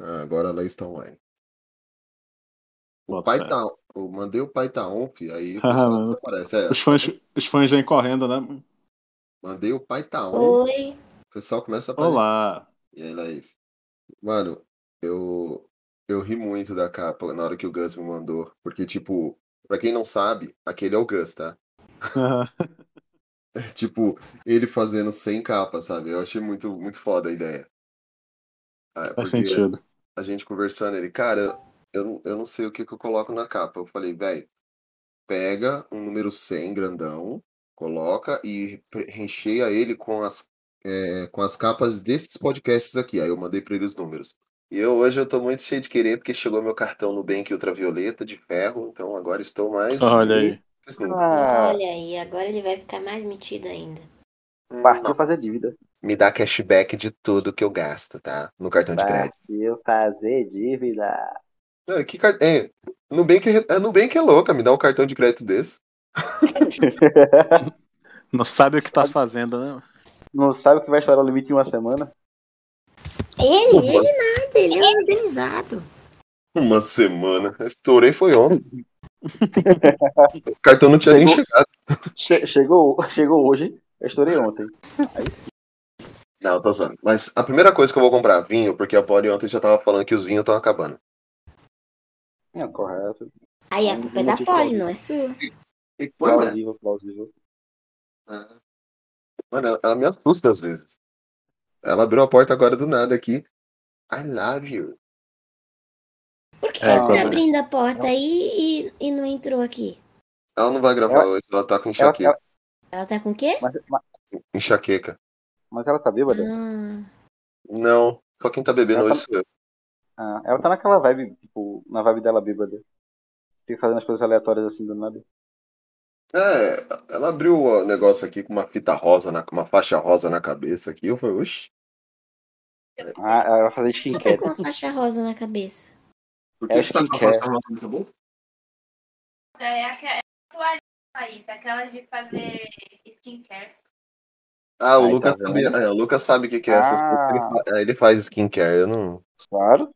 Ah, agora a Laís tá online. O Bota pai fé. tá. Eu mandei o pai tá on, fi, aí o pessoal não aparece. É, Os fãs, os fãs vêm correndo, né? mandei o pai tá on, Oi. o pessoal começa a aparecer. Olá. E aí, Laís? Mano, eu, eu ri muito da capa na hora que o Gus me mandou. Porque, tipo, pra quem não sabe, aquele é o Gus, tá? É, tipo, ele fazendo sem capa, sabe? Eu achei muito, muito foda a ideia. Ah, Faz porque sentido. a gente conversando, ele, cara, eu, não- eu não sei o que, que eu coloco na capa. Eu falei, velho, pega um número 100 grandão, coloca e recheia ele com as, é, com as capas desses podcasts aqui. Aí eu mandei pra ele os números. E eu hoje eu tô muito cheio de querer, porque chegou meu cartão Nubank Ultravioleta de ferro, então agora estou mais Olha aí. Ah, Olha aí, agora ele vai ficar mais metido ainda. partiu Não, fazer dívida. Me dá cashback de tudo que eu gasto, tá? No cartão de crédito. Partiu fazer dívida. Não, que car... é, Nubank, é, Nubank é louca, me dá um cartão de crédito desse. Não sabe o que tá fazendo, né? Não sabe que vai estourar o limite em uma semana? Ele, ele nada, ele é organizado. Uma semana. Eu Estourei foi ontem. o cartão não tinha nem Chegou. chegado. Che- chegou, chegou hoje, eu estourei ontem. Não, tô zoando. Mas a primeira coisa que eu vou comprar, vinho, porque a Polly ontem já tava falando que os vinhos estão acabando. É, correto. Aí a culpa é da Polly, não é sua. Que Plausível, plausível. Mano, ela- ela me assusta às vezes. Ela abriu a porta agora do nada aqui. I love you. Por que É, ela tá abrindo a porta aí e, e não entrou aqui? Ela não vai gravar Ela- hoje, ela tá com Ela, enxaqueca. ela- Ela tá com o quê? mas, mas, Enxaqueca. Mas ela tá bêbada? Ah, Não, só quem tá bebendo Ela hoje tá- sou eu. Ah, ela tá naquela vibe, tipo, na vibe dela bêbada. Fica fazendo as coisas aleatórias assim do nada. É, ela abriu o negócio aqui com uma fita rosa, na, com uma faixa rosa na cabeça aqui. Eu falei, oxi. Ah, ela vai fazer ela tá skincare. com uma faixa rosa na cabeça. Por É que você tá com a skincare. faixa rosa na cabeça? É aquela tatuagem país, aquelas de fazer skincare. Ah, o Aí, Lucas tá sabe, é, o Lucas sabe o que, que é essas Ah. coisas. Ele, fa- ele faz skincare, eu não. Claro.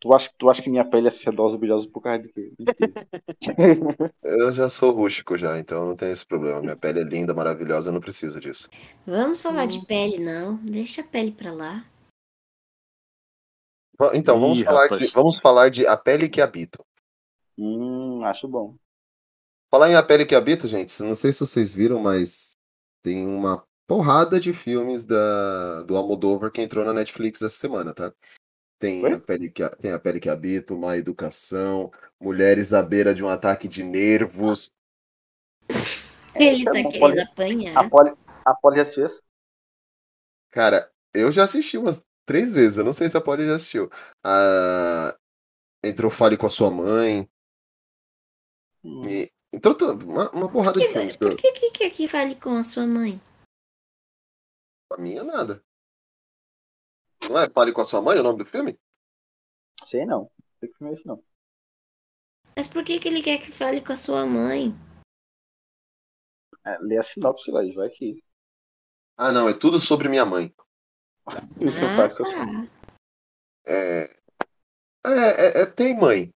Tu acha, tu acha que minha pele é sedosa e brilhosa por causa de quê? Eu já sou rústico já, então não tem esse problema. Minha pele é linda, maravilhosa, eu não preciso disso. Vamos falar de pele, não. Deixa a pele pra lá. Então, vamos Ih, falar, rapaz. de, vamos falar de A Pele que Habito. hum, acho bom. Falar em A Pele que Habito, gente, não sei se vocês viram, mas tem uma porrada de filmes da, do Almodóvar que entrou na Netflix essa semana, tá? Tem Oi? a, pele que, tem a Pele que Habito, Má Educação, Mulheres à Beira de um Ataque de Nervos. Ele tá tá querendo apanhar. A Polly, já assistiu esse? Cara, eu já assisti umas três vezes, eu não sei se a Polly já assistiu. Ah, entrou Fale com a Sua Mãe, Hum. e entrou uma, uma porrada de filmes. que Por que que que fale com a sua mãe? Pra mim é nada. Não é Fale com a Sua Mãe o nome do filme? Sei não. Não sei que filme é esse não. Mas por que que ele quer que fale com a sua mãe? É, lê a sinopse lá, vai que. Ah, não, é tudo sobre minha mãe. Ah, faz com a sua- tá. É. É, é, é- tem mãe.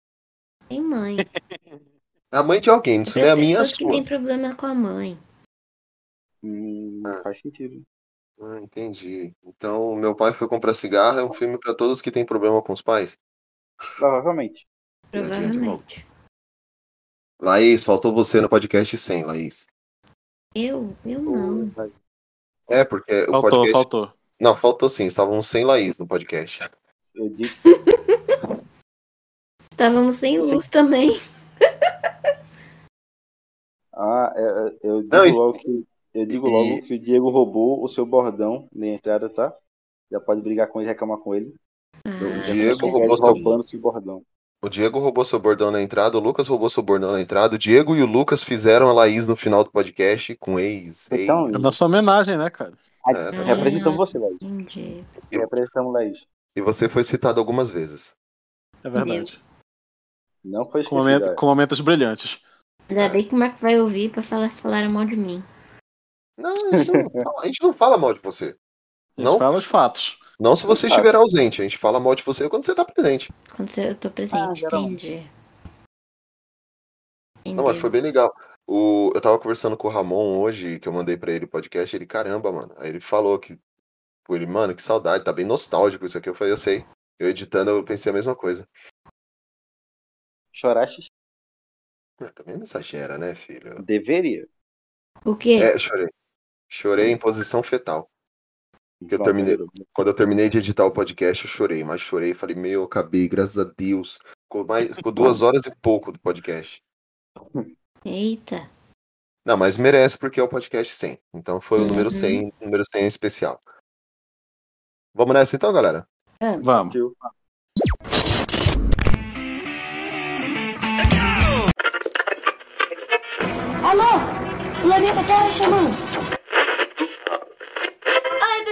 Tem mãe. É a mãe de alguém, isso não é Tem a minha, é a pessoas que sua. têm problema com a mãe. Hum, faz sentido. Ah, entendi. Então, meu pai foi comprar cigarro, é um filme pra todos que têm problema com os pais. Provavelmente. Provavelmente. Laís, faltou você no podcast 100, Laís. Eu? Eu não. É, porque o Faltou, podcast. faltou. Não, faltou sim, estavam sem Laís no podcast. Eu Estávamos sem luz também. ah, é, é, eu digo Não, e- logo que eu digo e- logo que o Diego roubou o seu bordão na entrada, tá? Já pode brigar com ele, reclamar com ele. O Ah, Diego mas roubou seu roubando seu bordão. O Diego roubou seu bordão na entrada, o Lucas roubou seu bordão na entrada, o Diego e o Lucas fizeram a Laís no final do podcast com ex. ex. Então, É nossa homenagem, né, cara? É, tá representamos você, Laís. Entendi. Eu- Representamos Laís. E você foi citado algumas vezes. É verdade. Não foi Com, esquecido. momento- é. com momentos brilhantes. Ainda bem que o Marco vai ouvir pra falar se falaram mal de mim. Não, a gente não, fala, a gente não fala mal de você. A gente Não? fala os fatos. Não se você estiver ausente. A gente fala mal de você quando você tá presente. Quando eu tô presente, Ah, geralmente. entendi. Não, mas foi bem legal. O, eu tava conversando com o Ramon hoje, que eu mandei pra ele o podcast, ele, caramba, mano. Aí ele falou que, ele, mano, que saudade, tá bem nostálgico isso aqui. Eu falei, eu sei. Eu editando, eu pensei a mesma coisa. Choraste? Ah, Também não exagera, né, filho? Deveria. O quê? É, chorei. Chorei em posição fetal. Que eu terminei. Quando eu terminei de editar o podcast, eu chorei, mas chorei. Falei, meu, acabei, graças a Deus. Ficou, mais, ficou duas horas e pouco do podcast. Eita. Não, mas merece porque é o podcast 100. Então foi o número Uhum. 100, número 100 especial. Vamos nessa então, galera? Vamos. Tio. Alô? Planeta Terra chamando.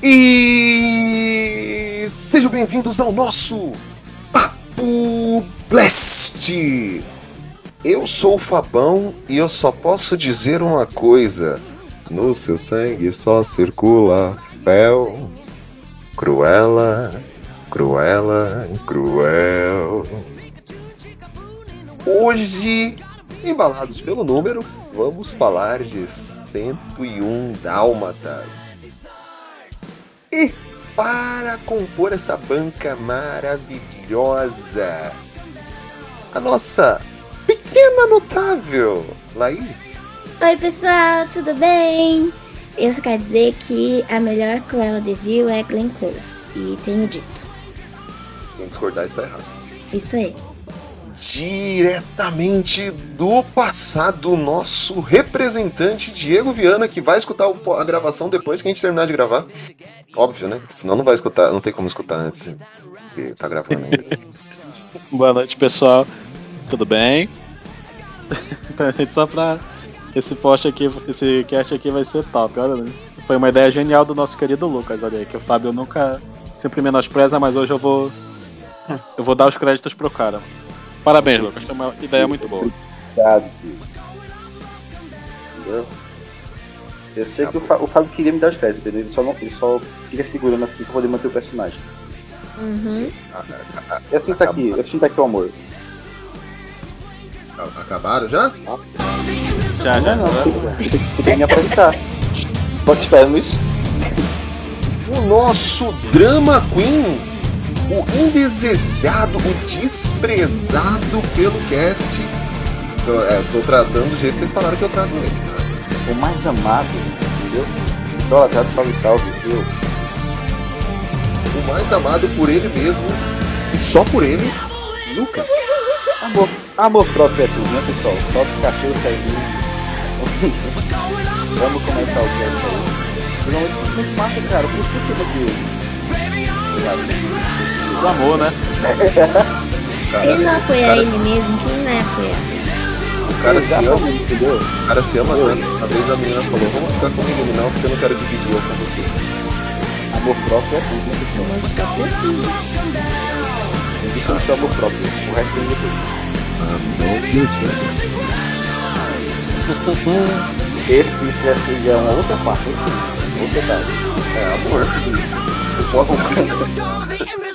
E sejam bem-vindos ao nosso Papo Blast! Eu sou o Fabão e eu só posso dizer uma coisa: no seu sangue só circula fel, cruela, cruela, cruel. Hoje, embalados pelo número, vamos falar de 101 Dálmatas. E para compor essa banca maravilhosa, a nossa pequena notável Laís. Oi, pessoal, tudo bem? Eu só quero dizer que a melhor Cruella de Vil é Glenn Close. E tenho dito. Quem discordar está errado. Isso aí. Diretamente do passado, nosso representante Diego Viana, que vai escutar a gravação depois que a gente terminar de gravar. Óbvio, né? Senão não vai escutar, não tem como escutar antes de tá gravando ainda. Boa noite, pessoal. Tudo bem? Então, gente, só pra. Esse post aqui, esse cast aqui vai ser top, olha. né? Foi uma ideia genial do nosso querido Lucas, olha aí, que o Fábio nunca sempre menospreza, mas hoje eu vou. Eu vou dar os créditos pro cara. Parabéns, Lucas, foi uma ideia muito boa. Obrigado. Entendeu? Eu sei que o, Fa- o Fábio queria me dar os créditos, entendeu? ele só, não, ele só fica segurando assim pra poder manter o personagem. Uhum. Eu sinto aqui, eu sinto aqui o amor. Acabaram já? Já, já. Não, não, tem que me apresentar. Tô te esperando isso. O nosso drama queen, o indesejado, o desprezado pelo cast. Eu, é, tô tratando do jeito que vocês falaram que eu trato ele. tá? O mais amado, entendeu? Idolatrado, salve, salve, viu? O mais amado por ele mesmo e só por ele, Lucas. Amor, amor próprio é tudo, né, pessoal? Solta os cachorros saindo. Vamos começar o cast aí. Finalmente, muito massa, cara. Por que de hoje? Obrigado. Do amor, né? Cara, Ele não apoia cara, ele mesmo, quem vai apoiar? o cara se ama, entendeu? o cara se ama tanto. Uma vez a menina falou, vamos ficar comigo não, porque eu não quero dividir eu com você. Amor próprio é tudo, né? Amor próprio é tudo. Existe o seu amor próprio. O resto é depois. Ah, não, guilty. Esse, isso já seja uma outra parte. Outra parte. É amor.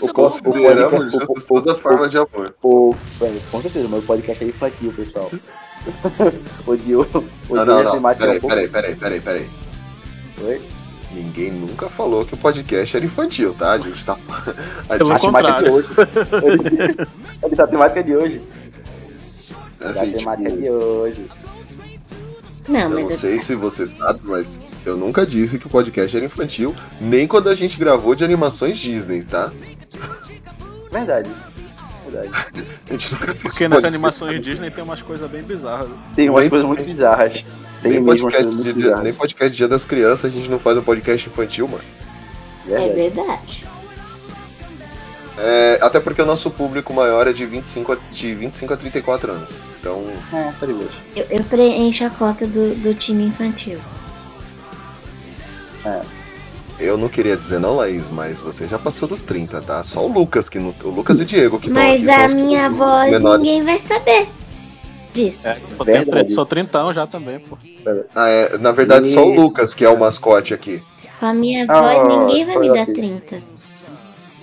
O Consideramos podcast- juntos o- toda o- forma de amor. o- Com certeza, mas o podcast é infantil, pessoal. Odiou. Não, Odiou não, a não. temática Peraí, peraí, peraí, peraí, peraí. Oi? Ninguém nunca falou que o podcast era infantil, tá? A gente tá. A A gente, temática de hoje. Ele tá a temática de hoje. assim, a temática tipo, de hoje. Não, Eu não sei se você sabe, mas eu nunca disse que o podcast era infantil, nem quando a gente gravou de animações Disney, tá? Verdade. verdade. A gente nunca fez Porque nas animações Disney tem umas coisas bem bizarras. Tem umas Nem- coisas muito bizarras. Tem Nem podcast, de, bizarras. nem podcast de Dia das Crianças, a gente não faz um podcast infantil, mano. É Verdade. É, até porque o nosso público maior é de 25 a, de 25 a 34 anos. Então, É, tá. Eu, eu preencho a cota do, do time infantil. eu não queria dizer não, Laís, mas você já passou dos 30, tá? Só o Lucas que não. O Lucas e o Diego que estão Mas aqui. a minha voz menores. ninguém vai saber disso. É, eu Verdade. sou trintão já também, pô. Ah, é, na verdade, só o E- Lucas que é o mascote aqui. Com a minha Ah, voz ninguém vai me dar ok. 30.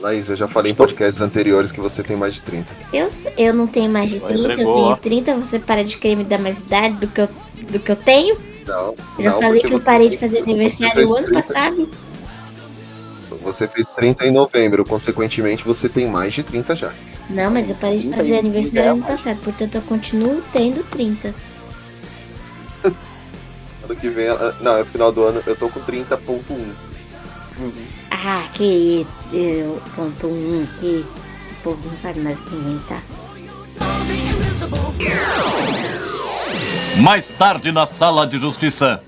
Laís, eu já falei em podcasts anteriores que você tem mais de 30. Eu, eu não tenho mais de Vai, 30, eu tenho ó. 30, você para de querer me dar mais idade do que eu, do que eu tenho. Não, Eu já não, falei que eu você- parei de fazer aniversário fez o ano 30. passado. Você fez 30 em novembro, consequentemente você tem mais de 30 já. Não, mas eu parei de 30 fazer aniversário ano passado, portanto eu continuo tendo 30. Ano que vem, não, é final do ano, eu tô com 30.1. Ah, que eu ponto um que esse povo não sabe mais o que inventar. Mais tarde na sala de justiça.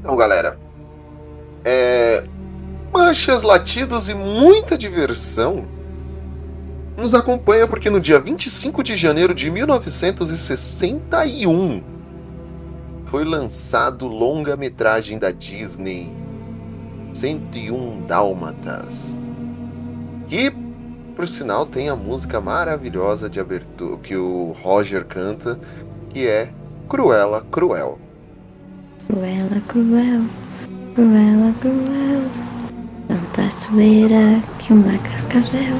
Então, galera, é... manchas, latidos e muita diversão nos acompanha porque no dia 25 de janeiro de 1961 foi lançado longa-metragem da Disney 101 Dálmatas. Que, por sinal, tem a música maravilhosa de abertura que o Roger canta, que é Cruella Cruel. Cruela, cruel, cruela, cruel. Tanta zoeira que uma cascavel.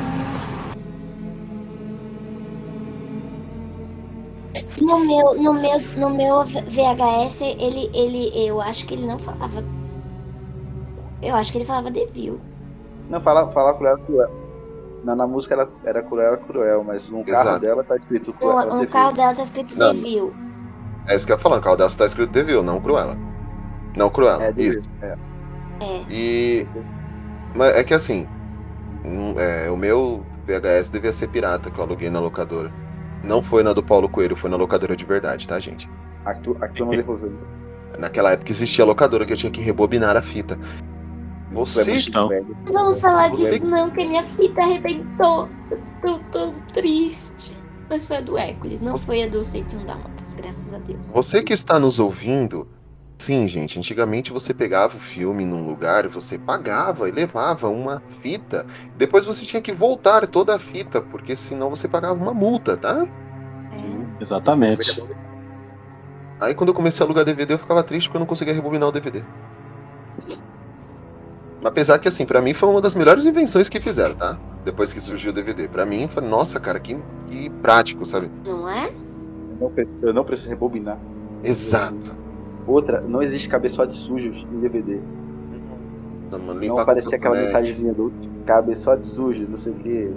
No meu, no meu, no meu VHS, ele, ele, eu acho que ele não falava. Eu acho que ele falava Devil. Não, fala, fala cruel, cruel. Na, na música era, era cruel, cruel, mas no carro Exato. dela tá escrito No, cruel. no carro dela tá escrito Não. Devil. É isso que eu ia falar, no carro dela tá escrito Devil, não Cruella. Não Cruella, É, isso. É. É. E. Mas é que assim. hum, é, o meu VHS devia ser pirata que eu aluguei na locadora. Não foi na do Paulo Coelho, foi na locadora de verdade, tá, gente? Aqui tu não devolveu. Naquela época existia a locadora que eu tinha que rebobinar a fita. É Você. muito Não. Não vamos falar Você- disso não, que minha fita arrebentou. Eu tô tão triste. Mas foi a do Hércules, não foi a do 101 Dálmatas, graças a Deus. Você que está nos ouvindo. Sim, gente, antigamente você pegava o filme num lugar e você pagava e levava uma fita. Depois você tinha que voltar toda a fita, porque senão você pagava uma multa, tá? É. Exatamente. Aí quando eu comecei a alugar DVD, eu ficava triste porque eu não conseguia rebobinar o DVD. Apesar que, assim, pra mim foi uma das melhores invenções que fizeram, tá? Depois que surgiu o DVD. Pra mim, foi, nossa, cara, que, que prático, sabe? Não é? Eu não, eu não preciso rebobinar. Exato. Outra, não existe cabeçote sujos em DVD. Mano, Não aparecia aquela mensagenzinha do cabeçote sujo, não sei o que.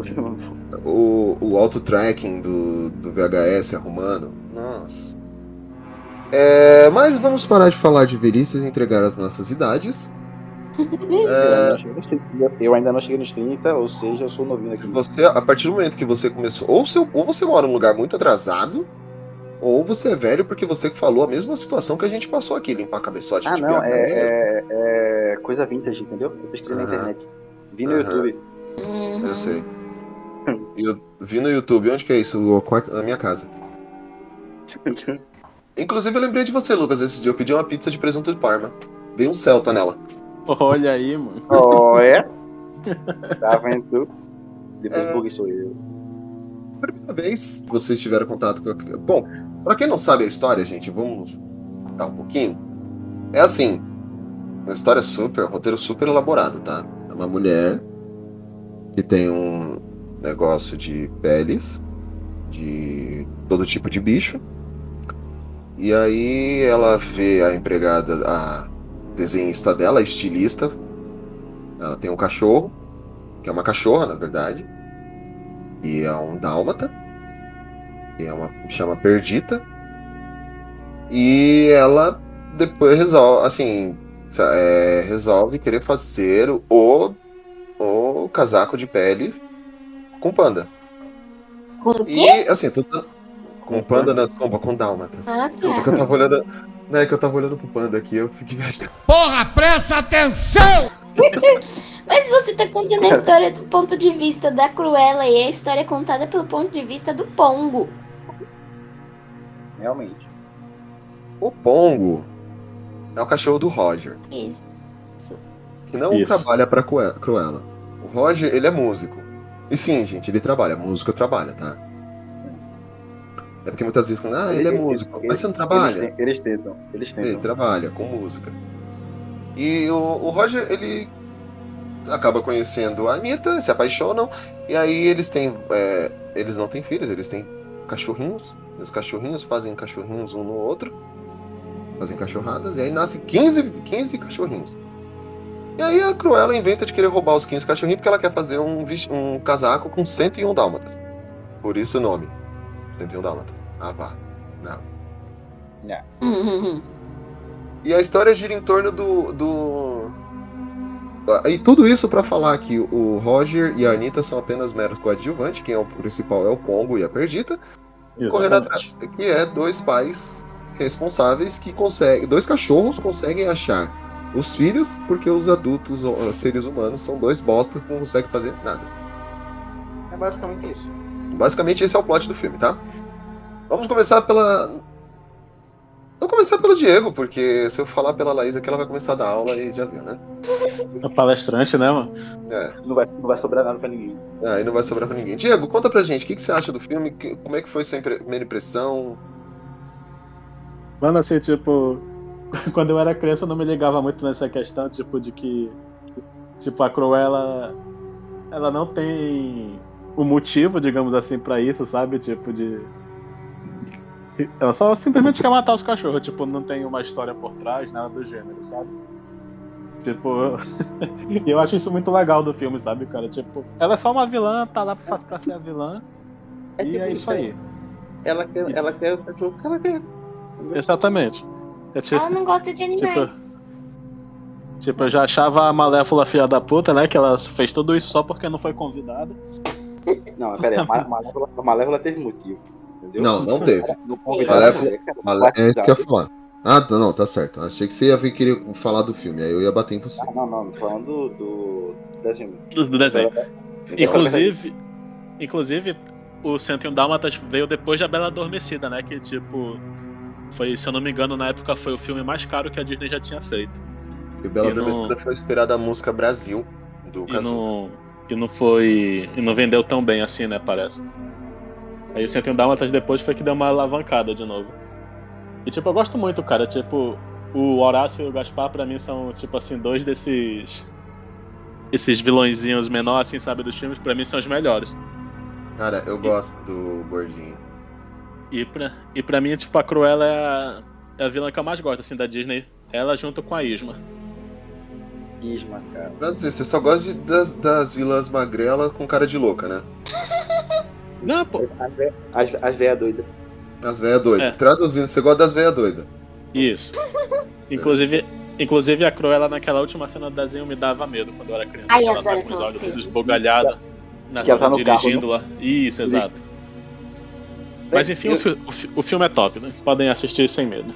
O, o auto-tracking do, do VHS arrumando. Nossa. É, mas vamos parar de falar de velhices e entregar as nossas idades. É, Eu ainda não cheguei nos 30, ou seja, eu sou novinho aqui. você, a partir do momento que você começou, ou, seu, ou você mora num lugar muito atrasado, ou você é velho porque você que falou a mesma situação que a gente passou aqui, limpar cabeçote Ah, de não, é, é, é coisa vintage, entendeu? Eu pesquisei na Aham. internet. Vi no Aham. YouTube. Uhum. Eu sei. Eu vi no YouTube, onde que é isso? O quarto na minha casa. Inclusive eu lembrei de você, Lucas, esse dia eu pedi uma pizza de presunto de Parma. Veio um Celta nela. Olha aí, mano. Oh, é? Tá vendo tu? Depois É. bug sou eu. Primeira vez que vocês tiveram contato com. a- Bom, pra quem não sabe a história, gente, vamos dar um pouquinho. É assim, uma história super, um roteiro super elaborado, tá? É uma mulher que tem um negócio de peles, de todo tipo de bicho. E aí ela vê a empregada, a desenhista dela, a estilista. Ela tem um cachorro, que é uma cachorra, na verdade. E é um dálmata. Que é uma chama Perdita. E ela depois resolve, assim, é, resolve querer fazer o, o casaco de peles com panda. Com o E, quê? assim, tudo. Com panda na com, com dálmatas. Ah, É tá. que eu tava olhando. Não, é que eu tava olhando pro panda aqui, eu fiquei imaginando. Porra, presta atenção! Mas você tá contando a história do ponto de vista da Cruella e a história é contada pelo ponto de vista do Pongo. Realmente. O Pongo é o cachorro do Roger, Isso. que não Isso. trabalha pra Crue- Cruella. O Roger, ele é músico. E sim, gente, ele trabalha. Músico trabalha, tá? É porque muitas vezes, ah, ele é músico. Mas você não trabalha? Eles, eles tentam, eles Ele tentam. trabalha com música. E o, o Roger, ele acaba conhecendo a Anitta, se apaixonam, e aí eles têm. é, eles não têm filhos, eles têm cachorrinhos. Os cachorrinhos fazem cachorrinhos um no outro, fazem cachorradas, e aí nascem 15, 15 cachorrinhos. E aí a Cruella inventa de querer roubar os 15 cachorrinhos porque ela quer fazer um, um casaco com 101 dálmatas. Por isso o nome. 101 dálmatas. Ah, vá. Não. Uhum. E a história gira em torno do. do... E tudo isso pra falar que o Roger e a Anitta são apenas meros coadjuvantes, quem é o principal é o Pongo e a Perdita, correndo atrás, que é dois pais responsáveis que conseguem. Dois cachorros conseguem achar os filhos, porque os adultos, os seres humanos, são dois bostas que não conseguem fazer nada. É basicamente isso. Basicamente esse é o plot do filme, tá? Vamos começar pela. Vamos começar pelo Diego, porque se eu falar pela Laís aqui, ela vai começar a dar aula e já viu, né? É palestrante, né, mano? É. Não vai, não vai sobrar nada pra ninguém. Aí não vai sobrar pra ninguém. Diego, conta pra gente, o que, que você acha do filme? Que- Como é que foi sua impre- primeira impressão? Mano, assim, tipo, quando eu era criança eu não me ligava muito nessa questão, tipo, de que, tipo, a Cruella, ela não tem o motivo, digamos assim, pra isso, sabe? Tipo, de... Ela só simplesmente quer matar os cachorros, tipo, não tem uma história por trás, nada do gênero, sabe? Tipo, e eu acho isso muito legal do filme, sabe, cara? Tipo, ela é só uma vilã, tá lá pra, pra ser a vilã, e tipo é isso aí. Ela quer, Isso. ela quer o cachorro que ela quer. Exatamente. É tipo... Ela não gosta de animais. Tipo, eu já achava a Malévola filha da puta, né? Que ela fez tudo isso só porque não foi convidada. Não, pera aí, a Ma- Malévola, a Malévola teve motivo. Entendeu? Não, não teve. Não Malévola- É isso que eu ia falar. Ah, tá, não, tá certo. Achei que você ia vir querer falar do filme, aí eu ia bater em você. Ah, não, não, não tô falando do, do desenho. Do, do desenho. Então, Inclusive, inclusive, o 101 Dálmatas veio depois da Bela Adormecida, né? Que, tipo, foi, se eu não me engano, na época foi o filme mais caro que a Disney já tinha feito. E Bela e não- Adormecida foi inspirada a música Brasil, do E Cazuza. não, e não foi. E não vendeu tão bem assim, né? Parece. Aí o 101 Dálmatas depois foi que deu uma alavancada de novo. E tipo, eu gosto muito, cara. Tipo, o Horácio e o Gaspar, pra mim, são, tipo assim, dois desses. Esses vilõezinhos menores, assim, sabe, dos filmes, pra mim são os melhores. Cara, eu gosto do Gordinho. E pra, e pra mim, tipo, a Cruella é a, é a vilã que eu mais gosto, assim, da Disney. Ela junto com a Isma. Isma, cara. Pra dizer, você só gosta de- das, das vilãs magrela com cara de louca, né? Não, pô. As, as, velhas doidas. As velhas doidas. É. Traduzindo, você gosta das velhas doidas. Isso. Inclusive, inclusive a Cruella naquela última cena do desenho me dava medo quando eu era criança. Ai, ela tá com os olhos cena. todos esbugalhados. Na Que ela tá no carro, dirigindo lá. Isso, exato. Mas enfim, Eu- o, fi- o fi- o filme é top, né? Podem assistir sem medo.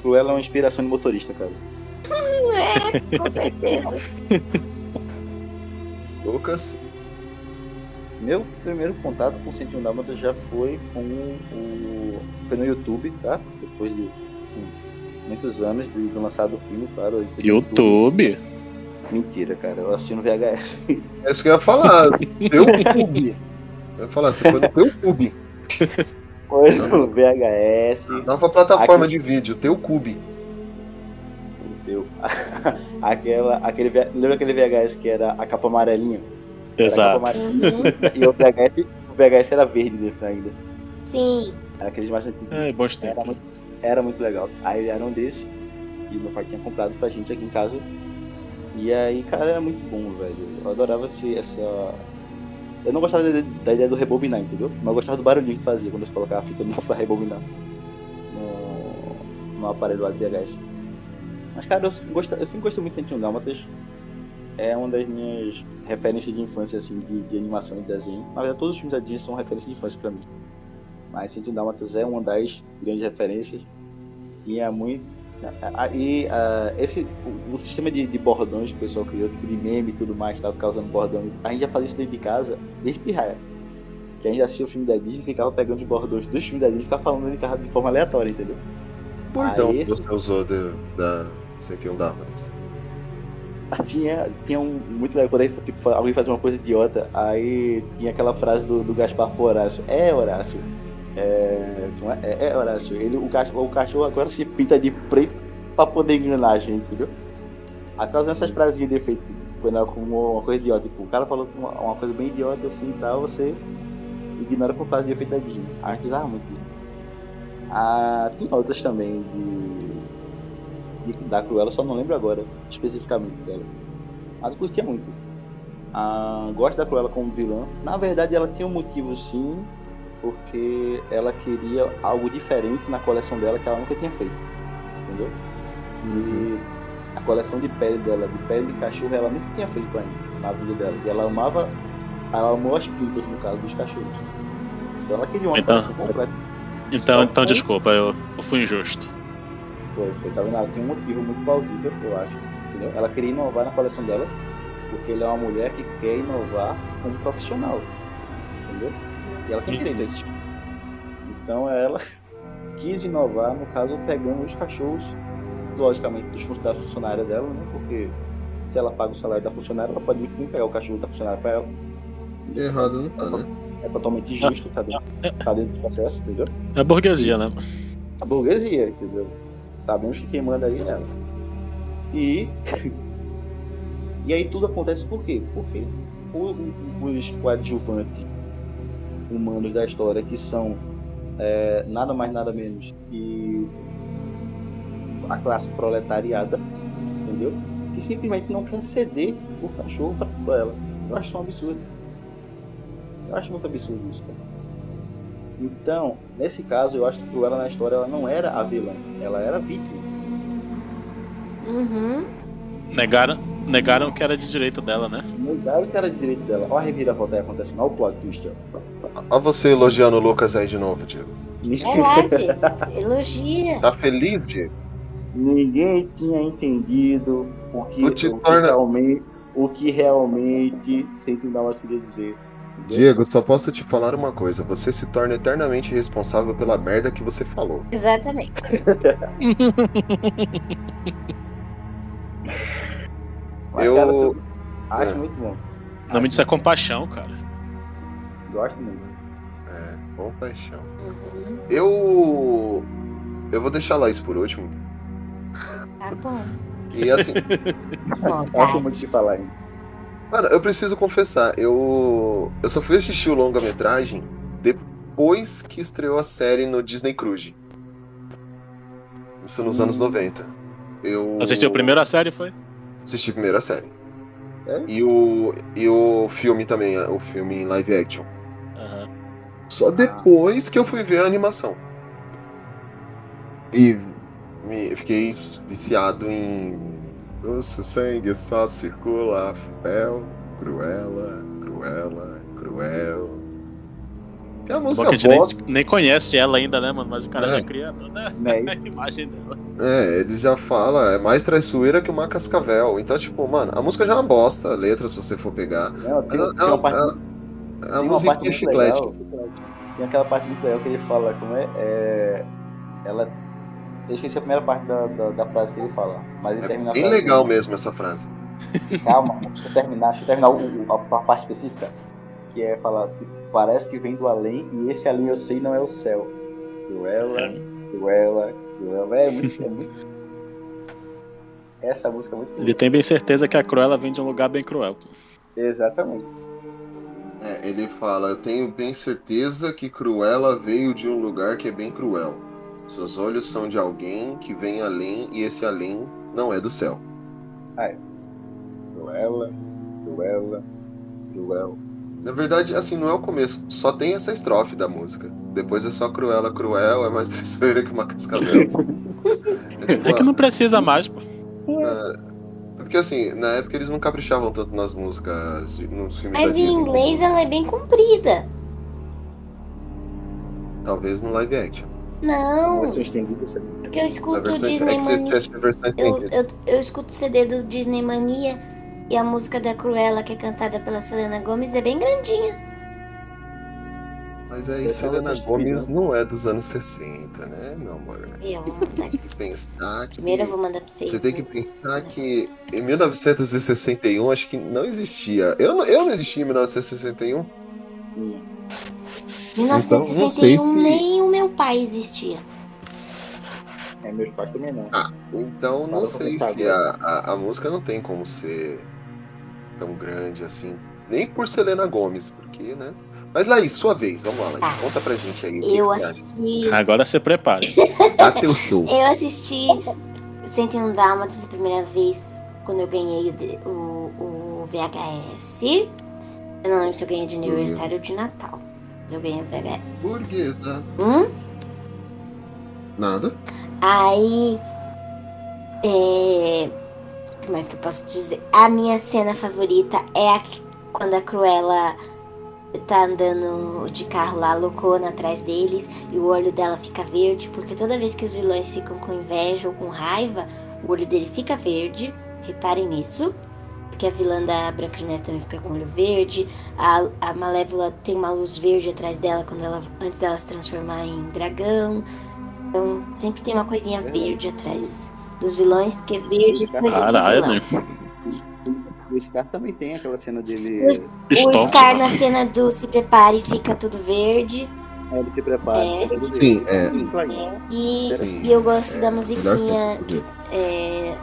Cruella é uma inspiração de motorista, cara. É, com certeza. Lucas, Meu primeiro contato com o 101 Dálmatas já foi com o. Foi no YouTube, tá? Depois de assim, muitos anos de, de lançado o filme, claro. YouTube? Mentira, cara. Eu assisti no VHS. é isso que eu ia falar. teu cube. Eu ia falar, você foi no teu cube. Foi no VHS. Nova plataforma Aqui- de vídeo, teu cube. Entendeu? Aquela, aquele, lembra aquele VHS que era a capa amarelinha? Exato. Uhum. E o VHS, o VHS era verde dentro ainda. Sim. Era aqueles mais antigos. É, bons Era muito, era muito legal. Aí era um desses. E meu pai tinha comprado pra gente aqui em casa. E aí, cara, era muito bom, velho. Eu adorava esse, essa. Eu não gostava da, da ideia do rebobinar, entendeu? Mas eu gostava do barulhinho que fazia quando você colocava a fita no pra rebobinar. No- no aparelho lá de VHS. Mas, cara, eu, gosto, eu sempre gostei muito de 101 Dálmatas. É uma das minhas referências de infância, assim, de, de animação e desenho. Na verdade, todos os filmes da Disney são referências de infância pra mim. Mas 101 Dálmatas é uma das grandes referências. E é muito. E uh, esse, o, o sistema de, de, bordões que o pessoal criou, tipo de meme e tudo mais, tava causando bordão. A gente já fazia isso dentro de casa desde pirraia. Que a gente assistia o filme da Disney, ficava pegando os bordões dos filmes da Disney e ficava falando de carro de forma aleatória, entendeu? Bordão que esse... você usou de, da 101 Dálmatas? Tinha, tinha um muito legal quando tipo, alguém fazia uma coisa idiota, aí tinha aquela frase do, do Gaspar pro Horácio. É, Horácio, é, é, é, Horácio, ele, o, cachorro, o cachorro agora se pinta de preto pra poder enganar a gente, entendeu? A causa dessas frasinhas de efeito, quando é uma coisa idiota, tipo, o cara falou uma, uma coisa bem idiota assim e tal, você ignora por frase de efeito da Disney. A gente usava muito isso. Ah, tem outras também de da Cruella, só não lembro agora especificamente dela. Mas curtia muito. Ah, gosto da Cruella como vilã. Na verdade, ela tinha um motivo sim, porque ela queria algo diferente na coleção dela que ela nunca tinha feito. Entendeu? E a coleção de pele dela, de pele de cachorro, ela nunca tinha feito ainda na vida dela. E ela amava, ela amou as pintas, no caso, dos cachorros. Então ela queria uma então, coleção completa. Então, então desculpa, eu, eu fui injusto. Foi, foi, tá vendo? Ela tem um motivo muito plausível, eu acho. Entendeu? Ela queria inovar na coleção dela, porque ela é uma mulher que quer inovar como profissional. Entendeu? E ela tem direito a esse Então ela quis inovar, no caso, pegando os cachorros, logicamente, dos, da funcionária dela, né? Porque se ela paga o salário da funcionária, ela pode muito bem pegar o cachorro da funcionária para ela. Errado não tá, né? É totalmente justo, tá dentro, tá dentro do processo, entendeu? É burguesia, né? A burguesia, entendeu? Sabemos que quem manda aí é ela. E. e aí tudo acontece por quê? Porque os coadjuvantes humanos da história, que são é, nada mais nada menos que a classe proletariada, entendeu? Que simplesmente não quer ceder o cachorro para ela. Eu acho um absurdo. Eu acho muito absurdo isso, cara. Então, nesse caso, eu acho que ela na história ela não era a vilã, ela era a vítima. Uhum. Negaram, negaram que era de direito dela, né? Negaram que era de direito dela. Olha a reviravolta aí acontecendo, olha o plot twist. Olha você elogiando o Lucas aí de novo, Diego. É, elogia. Tá feliz, Diego? Ninguém tinha entendido o que, Tu te o que torna- realmente, o que realmente Sentinel Dalmas queria dizer. Diego, só posso te falar uma coisa. Você se torna eternamente responsável pela merda que você falou. Exatamente. Eu- cara, eu acho é. muito bom. O nome disso é compaixão, cara. Gosto muito. É, compaixão. Uhum. Eu. Eu vou deixar lá isso por último. Tá bom. E assim, Bom, Eu acho tá. muito que falar ainda. Mano, eu preciso confessar, eu. Eu só fui assistir o longa-metragem depois que estreou a série no Disney Cruise. Isso nos anos 90. Eu. Assistiu a série, foi? Assisti a série. É? E o. E o filme também, o filme em live action. Aham. Só depois que eu fui ver a animação. E me, fiquei viciado em. Nosso sangue só circula, fel, cruela, cruela, cruel. Que é a Bom música que a gente nem, bosta. nem conhece ela ainda, né, mano? Mas o cara É. já cria toda Né? a imagem dela. É, ele já fala, é mais traiçoeira que uma cascavel. Então, tipo, mano, a música já é uma bosta, a letra, se você for pegar. Não, tem, Mas tem uma parte, é, é, é tem a musiquinha parte muito chiclete. legal. Tem aquela parte muito legal que ele fala, como é? é ela. Eu esqueci a primeira parte da, da, da frase que ele fala. Mas ele termina É a bem legal mesmo essa frase. Calma, deixa eu terminar, deixa eu terminar o, a, a parte específica. Que é falar, parece que vem do além e esse além eu sei não é o céu. Cruella, Cruella, Cruella. É muito, é muito. Essa música é muito Ele tem bem certeza que a Cruella vem de um lugar bem cruel. Exatamente. É, ele fala, eu tenho bem certeza que Cruella veio de um lugar que é bem cruel. Seus olhos são de alguém que vem além e esse além não é do céu. Cruella, Cruella, Cruella. Na verdade, assim, não é o começo, só tem essa estrofe da música. Depois é só Cruella, cruel, é mais traiçoeira que uma cascavel. tipo, É que não precisa mais, pô. é, porque assim, na época eles não caprichavam tanto nas músicas, nos filmes Mas da em inglês ela é bem comprida. Talvez no live action. Não, Versão estendida, sabe? porque eu escuto o versão, é Disney que você Mania. assiste a versão Eu, estendida. eu, eu escuto o CD do Disney Mania e a música da Cruella, que é cantada pela Selena Gomez, é bem grandinha. Mas aí Eu Selena Gomes assistindo. não é dos anos 60, né, meu amor? Eu vou mandar aqui. Pensar que. Primeiro eu vou mandar pra vocês. Você tem que um- pensar que em 1961 acho que não existia. Eu não, eu não existia em 1961. Em Então, não sei 1961 se- nem o meu pai existia. É, meus pais também não. Ah, então não sei se a, a, a música não tem como ser tão grande assim. Nem por Selena Gomes, porque, né? Mas Laís, sua vez, vamos lá, Laís. Tá. Conta pra gente aí. o que Eu que você acha. assisti. Agora você prepare. Dá teu show. Eu assisti 101 Dálmatas a primeira vez quando eu ganhei o, o, o VHS. Eu não lembro se eu ganhei de aniversário ou de Natal. O VHS. Burguesa. Hum? Nada. Aí. É. O que mais que eu posso dizer? A minha cena favorita é a que- quando a Cruella tá andando de carro lá, loucona atrás deles, e o olho dela fica verde, porque toda vez que os vilões ficam com inveja ou com raiva, o olho dele fica verde. Reparem nisso. Porque a vilã da Branca de Neve também fica com olho verde. A, a Malévola tem uma luz verde atrás dela quando ela, antes dela se transformar em dragão. Então, sempre tem uma coisinha verde atrás dos vilões, porque verde é coisa de Caralho, vilão. né? O Scar também tem aquela cena dele. O, o. Scar na cena do Se Prepare fica tudo verde. Aí ele se prepara. É. Tudo Sim, é. E, Sim. e eu gosto É, da musiquinha que, é,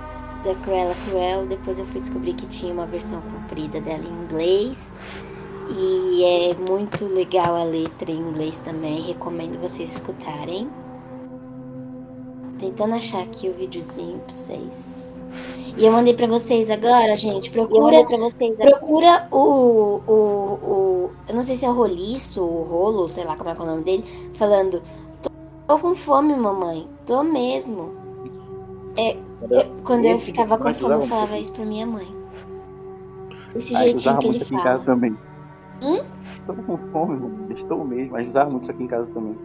da Cruella Cruel. Depois eu fui descobrir que tinha uma versão comprida dela em inglês. E é muito legal a letra em inglês também. Recomendo vocês escutarem. Tentando achar aqui o videozinho pra vocês. E eu mandei pra vocês agora, gente. Procura, procura o, o, o. Eu não sei se é o roliço, o rolo, sei lá como é é o nome dele. Falando: tô com fome, mamãe. Tô mesmo. É, eu- quando eu ficava com fome, eu falava isso pra minha mãe. Esse Ah, eu jeitinho usava que muito ele aqui em casa fala. também. Hum? Tô com fome. Estou mesmo, mas usava muito isso aqui em casa também.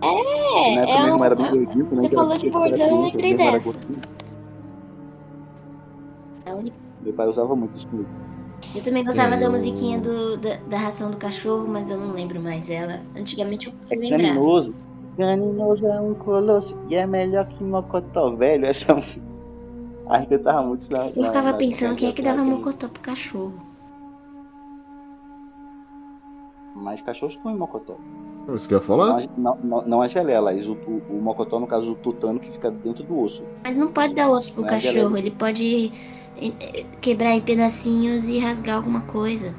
É, Na época é mesmo um, era bem gordinho, né? você falou de bordão, eu lembrei era dessa. é única Meu pai usava muito isso comigo. Eu também gostava da Eu- musiquinha do, da, da ração do cachorro, mas eu não lembro mais ela. Antigamente eu É lembrava. Ganinoso é um colosso e é melhor que mocotó velho. Essa a gente cantava muito isso na, Eu ficava na- pensando na- quem é que dava mocotó pro cachorro. Mas cachorros comem mocotó. Você quer Não, falar? a- não, não, não a geleia, Laís. O, tu- o mocotó, no caso, o tutano que fica dentro do osso. Mas não pode dar osso pro Não é cachorro, beleza. ele pode eh, eh, quebrar em pedacinhos e rasgar alguma coisa.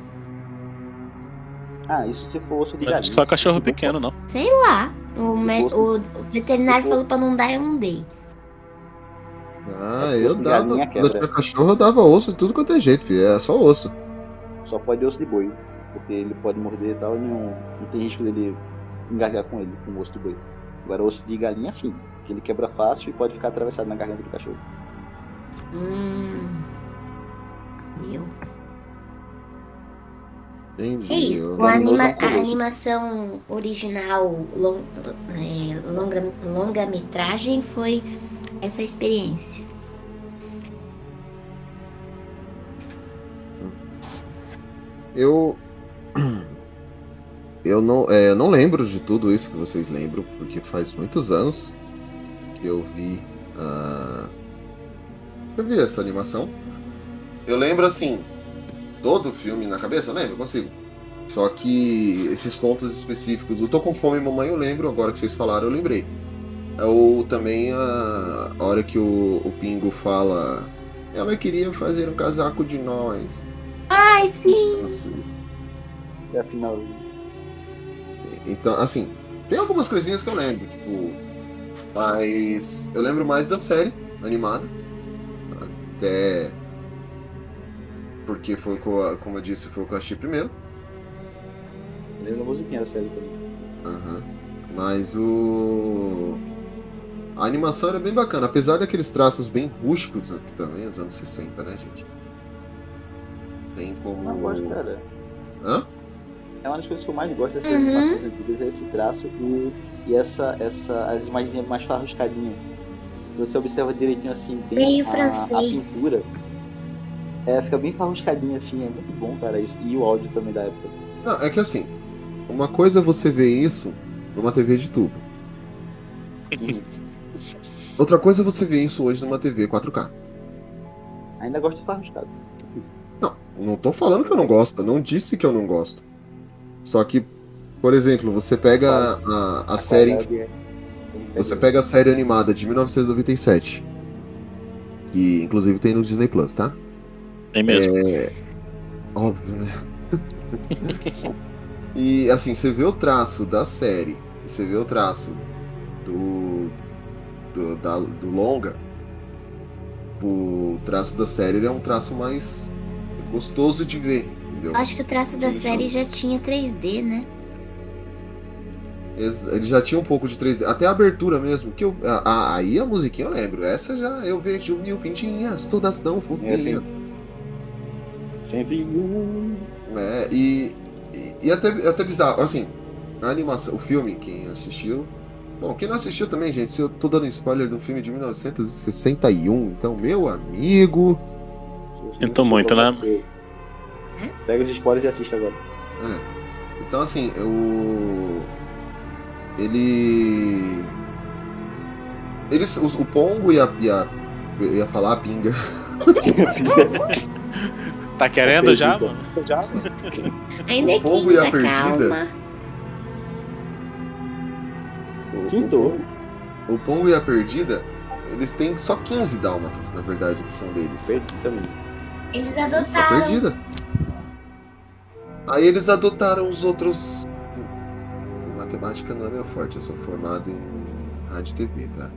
Ah, isso se for osso de Mas galinha. só cachorro Se for- pequeno, não. Sei lá. O, me- o- veterinário falou pra não dar, eu não dei. Ah, É, eu dava. Quando eu tinha cachorro, eu dava osso de tudo quanto é jeito, filho. É só osso. Só pode osso de boi. Porque ele pode morder e tal, e não, não tem risco dele engasgar com ele, com o osso de boi. Agora, osso de galinha, sim. Que ele quebra fácil e pode ficar atravessado na garganta do cachorro. Hum. Meu. Entendi. É isso. Eu- Com a, anima- a animação original, long, é, longa, longa-metragem, foi essa experiência. Eu. Eu não, é, não lembro de tudo isso que vocês lembram, porque faz muitos anos que eu vi. ah, eu vi essa animação. Eu lembro assim, todo o filme na cabeça, eu lembro, eu consigo. Só que esses pontos específicos, eu tô com fome, mamãe, eu lembro, agora que vocês falaram, eu lembrei. Ou também a hora que o, o Pingo fala. Ela queria fazer um casaco de nós. Ai, sim! Assim, E afinal, Então, assim, tem algumas coisinhas que eu lembro, tipo. Mas eu lembro mais da série animada. Até. Porque foi com a- como eu disse, foi o que eu achei primeiro. eu lembro da musiquinha da série também. Aham. Mas o. A animação era bem bacana, apesar daqueles traços bem rústicos aqui também, dos anos 60, né, gente? Tem como. Eu gosto, cara. Hã? É uma das coisas que eu mais gosto dessas Uhum. animações antigas, é esse traço e, e essa, essa, as imagens mais farruscadinhas. Você observa direitinho assim, bem Meio a, francês. a pintura. É, fica bem farruscadinho assim, é muito bom, cara, isso. E o áudio também da época. Não, é que assim, uma coisa é você ver isso numa TV de tubo. Outra coisa é você ver isso hoje numa TV 4K. Ainda gosto de farruscado. Não, não tô falando que eu não gosto, eu não disse que eu não gosto. Só que, por exemplo, você pega a, a série. é- Você pega a série animada de 1997. Que inclusive tem no Disney Plus, tá? Tem mesmo. É. Óbvio, né? e assim, você vê o traço da série, e você vê o traço do. do, da- do longa. O traço da série ele é um traço mais gostoso de ver, entendeu? Eu acho que o traço da série já tinha 3D, né? Ele já tinha um pouco de 3D. Até a abertura mesmo. Que eu, a- a- aí a musiquinha eu lembro. Essa já eu vejo mil pintinhas, todas tão fofinhas. 101. É, e, e, e até, até bizarro. Assim, a animação, o filme, quem assistiu. Bom, quem não assistiu também, gente, se eu tô dando spoiler do filme de 1961, então, meu amigo. Sinto muito, né? Pega os spoilers e assiste agora. É. Então, assim, o. Ele. Eles, os- o Pongo e a, e a. Eu ia falar a pinga. Tá querendo já, mano? Já, mano. Ainda é O Pombo e a quinta, Perdida? calma. O, Quintou. o Pongo e a Perdida, eles têm só 15 dálmatas, na verdade, que são deles. Eles Só adotaram. perdida. Aí eles adotaram os outros. Matemática não é meu forte, eu sou formado em rádio e TV, tá?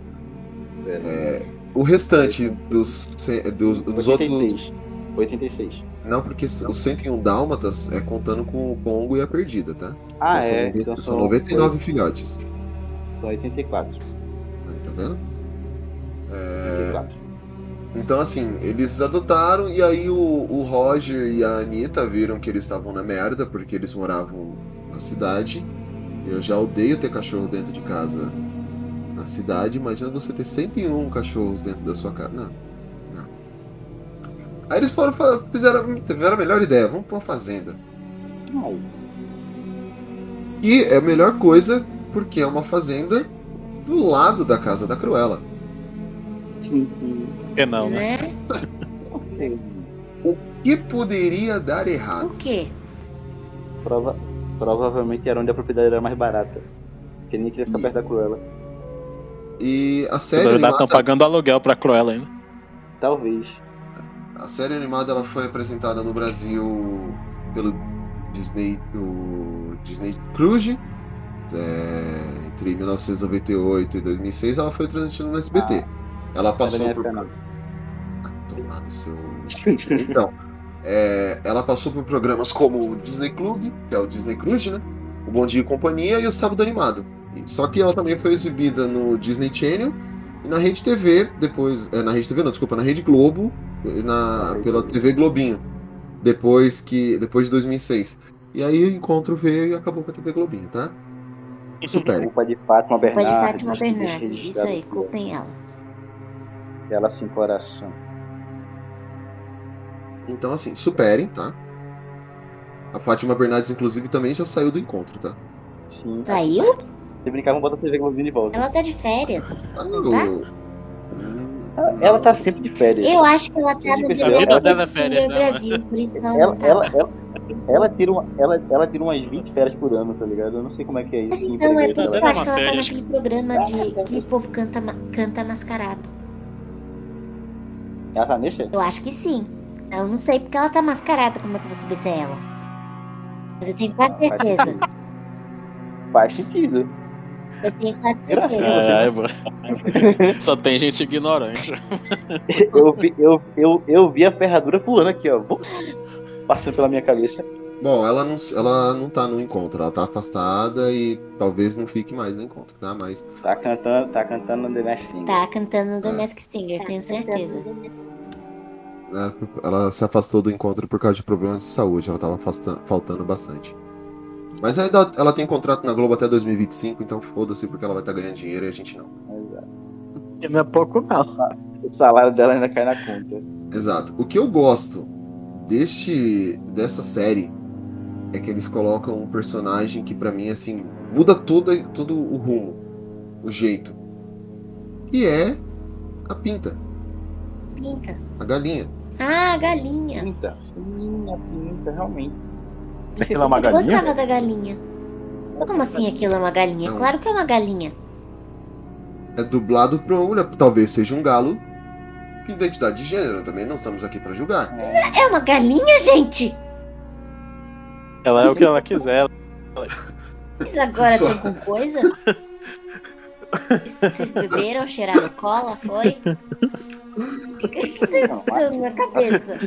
É, o restante dos, dos, dos outros. 86. 86. Não, porque os 101 dálmatas é contando com o Pongo e a Perdida, tá? Ah, Então são, é. 90 Então são são 99 filhotes. São 84. Aí, tá vendo? É, 84. Então, assim, eles adotaram e aí o, o Roger e a Anitta viram que eles estavam na merda porque eles moravam na cidade. Eu já odeio ter cachorro dentro de casa na cidade, imagina você ter 101 cachorros dentro da sua casa. Não. Aí eles foram, fizeram, tiveram a melhor ideia, vamos pra uma fazenda. Não. E é a melhor coisa porque é uma fazenda do lado da casa da Cruella. Que não, né? Né? O que poderia dar errado? O quê? Prova... Provavelmente era onde a propriedade era mais barata. Porque ninguém queria ficar perto da Cruella. E a Os série estão animada, pagando aluguel pra Cruella ainda. Talvez. A série animada ela foi apresentada no Brasil pelo Disney, o Disney Cruise. é, entre 1998 e 2006 ela foi transmitida no SBT. ela passou Era por Ah, tomar no seu. Então, é, ela passou por programas como o Disney Club, que é o Disney Cruise, né? O Bom Dia e Companhia e o Sábado Animado. Só que ela também foi exibida no Disney Channel e na Rede TV, depois. É, na Rede TV, não, desculpa, na Rede Globo, na, pela TV Globinho. Depois que. Depois de 2006. E aí o encontro veio e acabou com a TV Globinho, tá? Superem. Culpa de Fátima Bernardes. Fátima que deixa Bernardes. Isso aí, culpem ela. Ela sem coração. Então, assim, superem, tá? A Fátima Bernardes, inclusive, também já saiu do encontro, tá? Sim. Saiu? Se brincar, vamos botar a TV Globinho de volta. Ela tá de férias. Ah, Não tá? Ela, ela tá sempre de férias. Eu acho que ela tá no A BBB vida dela é férias, né, Brasil, por isso que ela, Ela, não tá. ela, ela, ela, tira uma, ela, ela tira umas 20 férias por ano, tá ligado? Eu não sei como é que é isso. Mas então é emprego por isso que eu Ela acho que ela tá naquele programa de que o povo canta, canta mascarado. Ela tá nesse? Eu acho que sim. Eu não sei porque ela tá mascarada, como é que eu vou saber se é ela. Mas eu tenho quase certeza. Faz sentido. Eu tenho quase certeza. É, mano. Só tem gente ignorante. Eu vi, eu, eu, eu vi a ferradura pulando aqui, ó. Passando pela minha cabeça. Bom, ela não, ela não tá no encontro, ela tá afastada e talvez não fique mais no encontro, tá? Mas Tá cantando, tá cantando The Masked Singer. Tá cantando The É. Mask Singer, tenho certeza. né, ela se afastou do encontro por causa de problemas de saúde, ela tava faltando bastante. Mas ainda ela tem contrato na Globo até 2025, então foda-se porque ela vai estar ganhando dinheiro e a gente não. Exato. E não é pouco, não. O salário dela ainda cai na conta. Exato. O que eu gosto deste dessa série é que eles colocam um personagem que pra mim assim muda todo, todo o rumo, o jeito. Que é a Pinta, Pinta. a galinha. Ah, a galinha. Pinta. Sim, a pinta, realmente. Aquilo é uma Eu galinha? gostava da galinha. Como assim aquilo é uma galinha? Não. Claro que é uma galinha. É dublado pra uma mulher, talvez seja um galo. Identidade de gênero, também não estamos aqui pra julgar. É uma galinha, gente! Ela é o que ela quiser. Vocês agora Só- estão com coisa? Vocês beberam, cheiraram cola, foi? O que vocês estão na cabeça?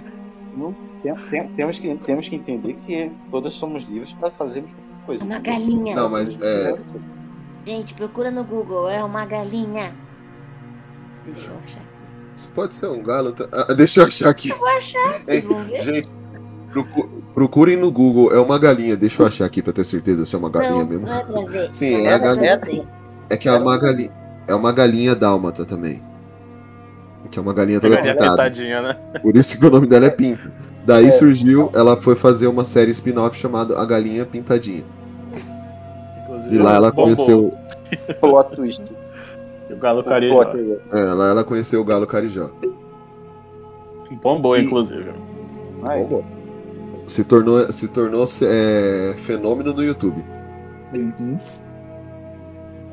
Não, tem- tem- temos, que, temos que entender que todos somos livres para fazermos coisa. Uma galinha. Não, mas é, Gente, procura no Google, é uma galinha. Deixa eu achar. isso pode ser um galo. tá- Ah, deixa eu achar aqui. Eu vou achar. Gente, procu- procurem no Google. É uma galinha. Deixa eu achar aqui pra ter certeza se é uma galinha Não, mesmo. não é pra ver. Sim, Não é a pra galinha. É que é uma galinha. É uma galinha dálmata também. Que é uma galinha toda Galinha pintada. pintadinha, né? Por isso que o nome dela é Pinta. Daí É. surgiu, ela foi fazer uma série spin-off chamada A Galinha Pintadinha. Inclusive, E lá ela bombou. conheceu. Plot twist. O Galo Carijó. É, lá ela conheceu o Galo Carijó. Bombou, E- inclusive. Ai, Bom, bom. Se tornou, se tornou é, fenômeno no YouTube.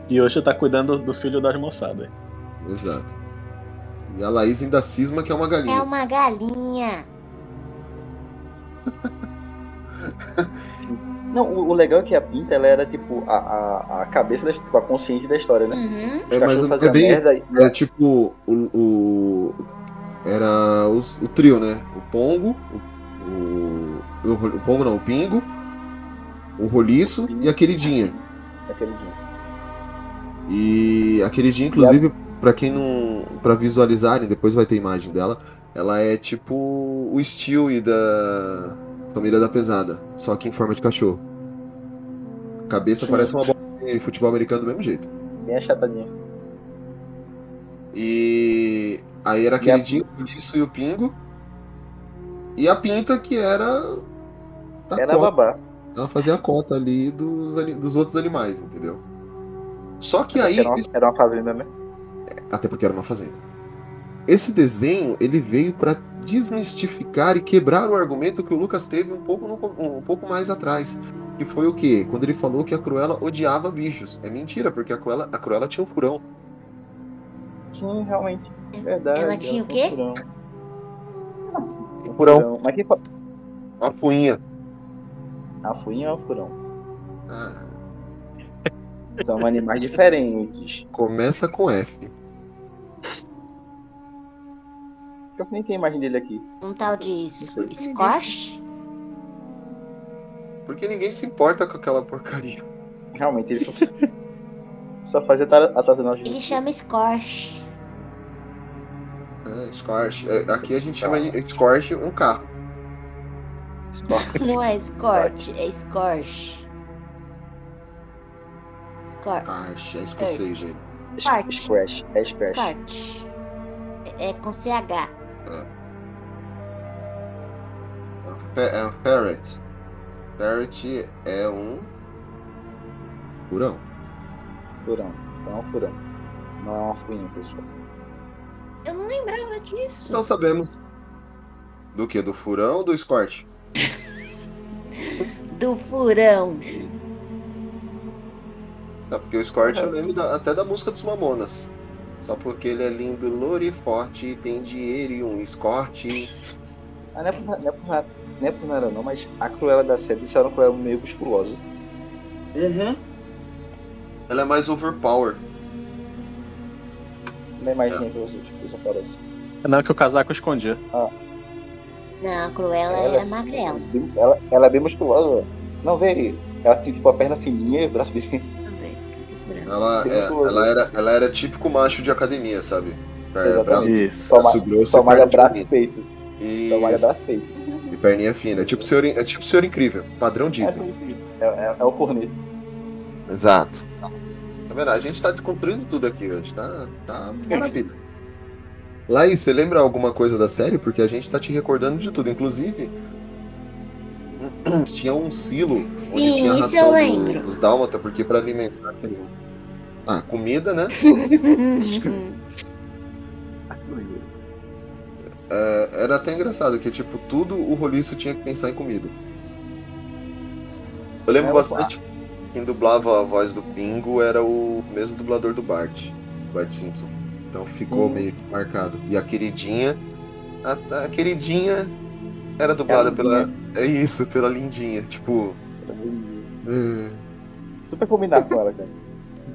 E hoje tá cuidando do filho das moçadas. Exato. E a Laís ainda cisma que é uma É galinha. uma galinha. Não, o, o legal é que a Pinta ela era tipo a, a, a cabeça, da, tipo, a consciente da história, né? Uhum. É, mas é bem merda e É tipo o. o- era os- o trio, né? O Pongo, o, o, o, o Pongo não, o Pingo, o Roliço e a Queridinha. aquele dia. E a Queridinha, inclusive, pra quem não. Pra visualizarem, depois vai ter imagem dela. Ela é tipo o Stewie da Família da Pesada, só que em forma de cachorro. A cabeça Sim. parece uma bola de futebol americano do mesmo jeito. Bem achatadinha. E aí era a E a- Queridinha, o Roliço e o Pingo. E a Pinta, que era. Era cota. babá. Ela fazia a cota ali dos, dos outros animais, entendeu? Só que aí. Era uma, era uma fazenda, né? Até porque era uma fazenda. Esse desenho ele veio pra desmistificar e quebrar o argumento que o Lucas teve um pouco, no- um pouco mais atrás. Que foi o quê? Quando ele falou que a Cruella odiava bichos. É mentira, porque a Cruella, a Cruella tinha um furão. Sim, realmente. Verdade. Ela tinha o quê? Furão. Um furão. Mas quem fa... Uma fuinha. A fuinha ou o furão? Ah, São animais diferentes. começa com F. Eu nem tenho imagem dele aqui. Um tal de squash. Porque ninguém se importa com aquela porcaria. Realmente, ele só, só fazia atazanagem. Ele chama squash. É, Scorch. É, aqui a gente chama de Scorch um carro. Não é scorch, é scorch. Scorch. Scorch, é escocês. Parte. Scratch. É. Scorch. É com CH. Pe- É um parrot. Parrot é um. Furão. Furão. Não é um furão. Não é uma fuinha, pessoal. Eu não lembrava disso. Não sabemos. Do que? Do furão ou do Scorch? Do furão. Não, porque o Scorch eu lembro da- até da música dos Mamonas. Só porque ele é lindo, louro e forte, tem dinheiro e um escorte. Ah, não é por, não é por, não é por nada não, mas a Cruella da série disseram que ela é meio musculosa. Uhum. Ela é mais overpower. Não é imaginei pra vocês, isso aparece. Não, que o casaco escondia. Não, a Cruella Ela, era sim, magrela. Ela, ela é bem musculosa. Não, vê aí. Ela tem tipo a perna fininha e o braço bem. Ela, é- ela, era, ela era típico macho de academia, sabe? É, braço, Isso. Só, braço grosso só e malha braço e peito. Só malha Isso, braço e peito. e perninha fina. É tipo senhor, é tipo senhor incrível, padrão É, Disney. é, é, é o corneto. Exato. Tá vendo? A gente tá desconstruindo tudo aqui, a gente tá, tá maravilha. Laís, você lembra alguma coisa da série? Porque a gente tá te recordando de tudo. Inclusive, tinha um silo onde Sim, tinha a ração do- dos dálmata, porque pra alimentar aquele. Ah, comida, né? É, era até engraçado que, tipo, tudo o roliço tinha que pensar em comida. Eu lembro É, bastante quem dublava a voz do Pingo era o mesmo dublador do Bart, Bart Simpson. Então ficou Sim. meio que marcado. E a queridinha, a, a queridinha era dublada É pela. É isso, pela lindinha. Tipo. é, Super combinado com ela, cara.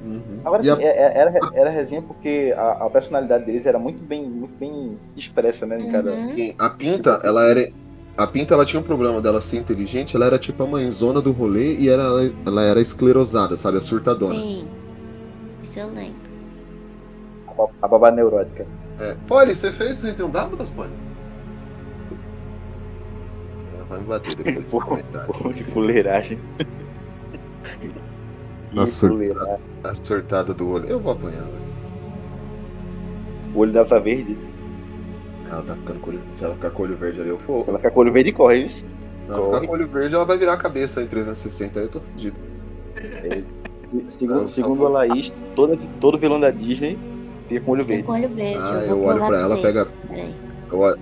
Uhum. Agora E a- sim, é- é- era, era resenha porque a, a personalidade deles era muito bem, muito bem expressa, né? Em cada. Uhum. Sim, A Pinta, ela era. A Pinta, ela tinha um problema dela ser inteligente, ela era tipo a mãezona do rolê e era, ela era esclerosada, sabe? A surtadona. Sim. Isso eu lembro. A, a babá neurótica. É. Polly, você fez 61 Dálmatas, Polly? Ela vai me bater depois desse comentário. Pô, que fuleiragem. Nossa, Que fuleiragem. A surtada do olho. Eu vou apanhar. O olho dela tá verde. Ela tá ficando com olho. Se ela ficar com o olho verde ali, eu Se vou. ela ficar com o olho verde, corre. Se ela ficar com o olho verde, ela vai virar a cabeça em 360. Aí eu tô fudido. É, se- segundo, segundo a Laís, toda, todo vilão da Disney fica com o olho verde. com olho verde. Ah, eu eu olho pra ela, vocês. pega-. Eu olho,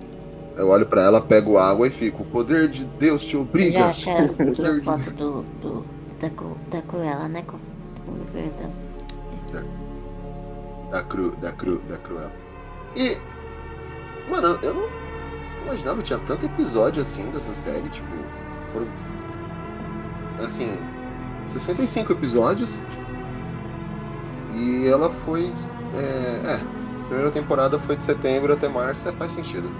eu olho pra ela, pego água e fico. O poder de Deus te obriga. já Poder a foto do, do, da, Cru, da Cruella, né? Olho verde. Da cru, da cru, da cruel. E. Mano, eu não imaginava tinha tanto episódio assim dessa série, tipo. Foram. Assim. 65 episódios. E ela foi. É. é, a primeira temporada foi de setembro até março, é, faz sentido.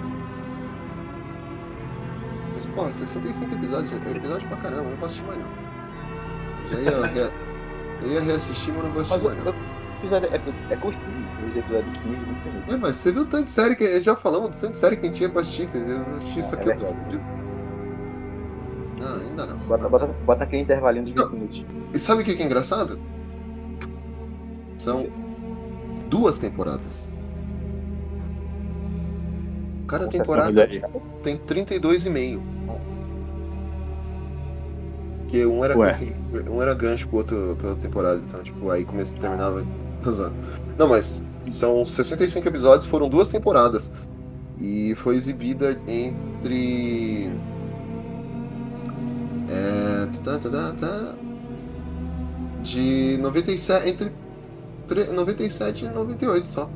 Mas, porra, 65 episódios, é episódio pra caramba, não posso assistir mais não. Eu ia, eu ia reassistir, mas não assistir Mas mais episódio é, é curtinho. Os episódios de 15, 20 minutos. É, mas você viu tanto de série que. Já falamos do tanto de série que a gente tinha pra assistir. fez- Eu assisti isso É aqui, eu tô fudido. Não, ainda não. Bota, bota, bota aquele intervalinho de 20 Não. minutos. E sabe o que é engraçado? São duas temporadas. Cada temporada de- tem 32,5. Porque um era, confi- um era gancho pro outro, pra outra temporada. Então, tipo, aí começa, terminava. Tô zoando. Não, mas são 65 episódios, foram duas temporadas. E foi exibida entre. É. Tá, tá, tá, tá, de 97. Entre tre- 97 e 98 só.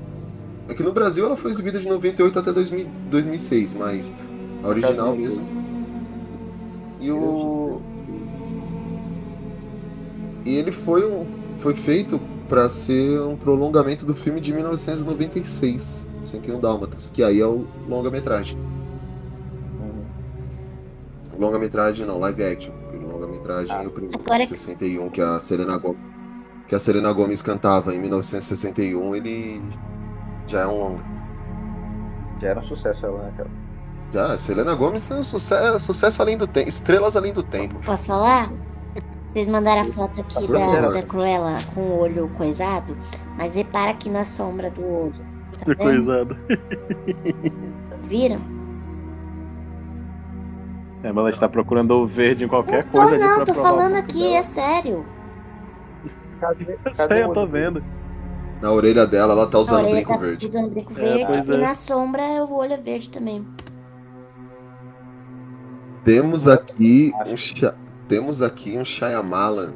É que no Brasil ela foi exibida de 98 até 2000 2006, mas a original mesmo. E o. E ele foi um. Foi feito pra ser um prolongamento do filme de 1996, 101 Dálmatas, que aí é o longa-metragem. Longa-metragem não, live action. Longa-metragem é o primeiro Agora de que- 61 que a Selena Gomes que a Selena Gomes cantava em 1961, ele já é um longa. Já era um sucesso ela, né, cara? Já, a Selena Gomes é um sucesso, sucesso além do tempo, estrelas além do tempo. Posso falar? Vocês mandaram a foto aqui da, Claro. da Cruella com o olho coisado, mas repara aqui na sombra do olho. Tá vendo? Coisado. Viram? É, mas ela está procurando o verde em qualquer Não, coisa ali não, pra tô falando aqui, dela. é sério. Cadê, Eu sei, eu tô vendo. Na orelha dela, ela tá usando brinco tá verde. usando brinco É, verde e é. na sombra o olho é verde também. Temos aqui um Sha- temos aqui um Shyamalan.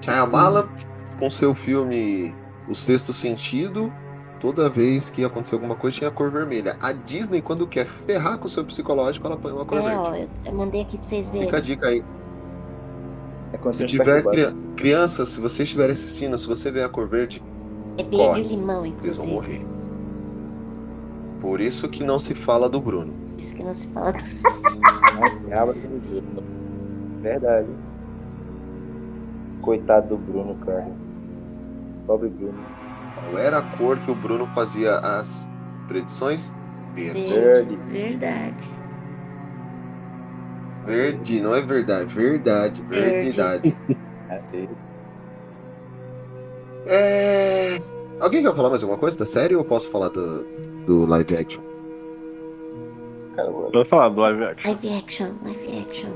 Shyamalan com seu filme O Sexto Sentido, toda vez que acontecer alguma coisa tinha cor vermelha. A Disney quando quer ferrar com o seu psicológico, ela põe uma cor É, verde. ó, eu, eu mandei aqui pra vocês verem. Fica a dica aí. É Se tiver cria- crianças, se vocês estiverem assistindo, se você ver a cor verde, É verde corre. limão, eles vão inclusive. morrer. Por isso que não se fala do Bruno. Isso que não se fala. Verdade. Coitado do Bruno, cara. Pobre Bruno. Qual era a cor que o Bruno fazia as predições? Verde. Verde. Verdade. Verde, não é verdade. Verdade, verdade. É. É... Alguém quer falar mais alguma coisa da série ou eu posso falar do, do live action? Vou falar do live action. Live action, live action.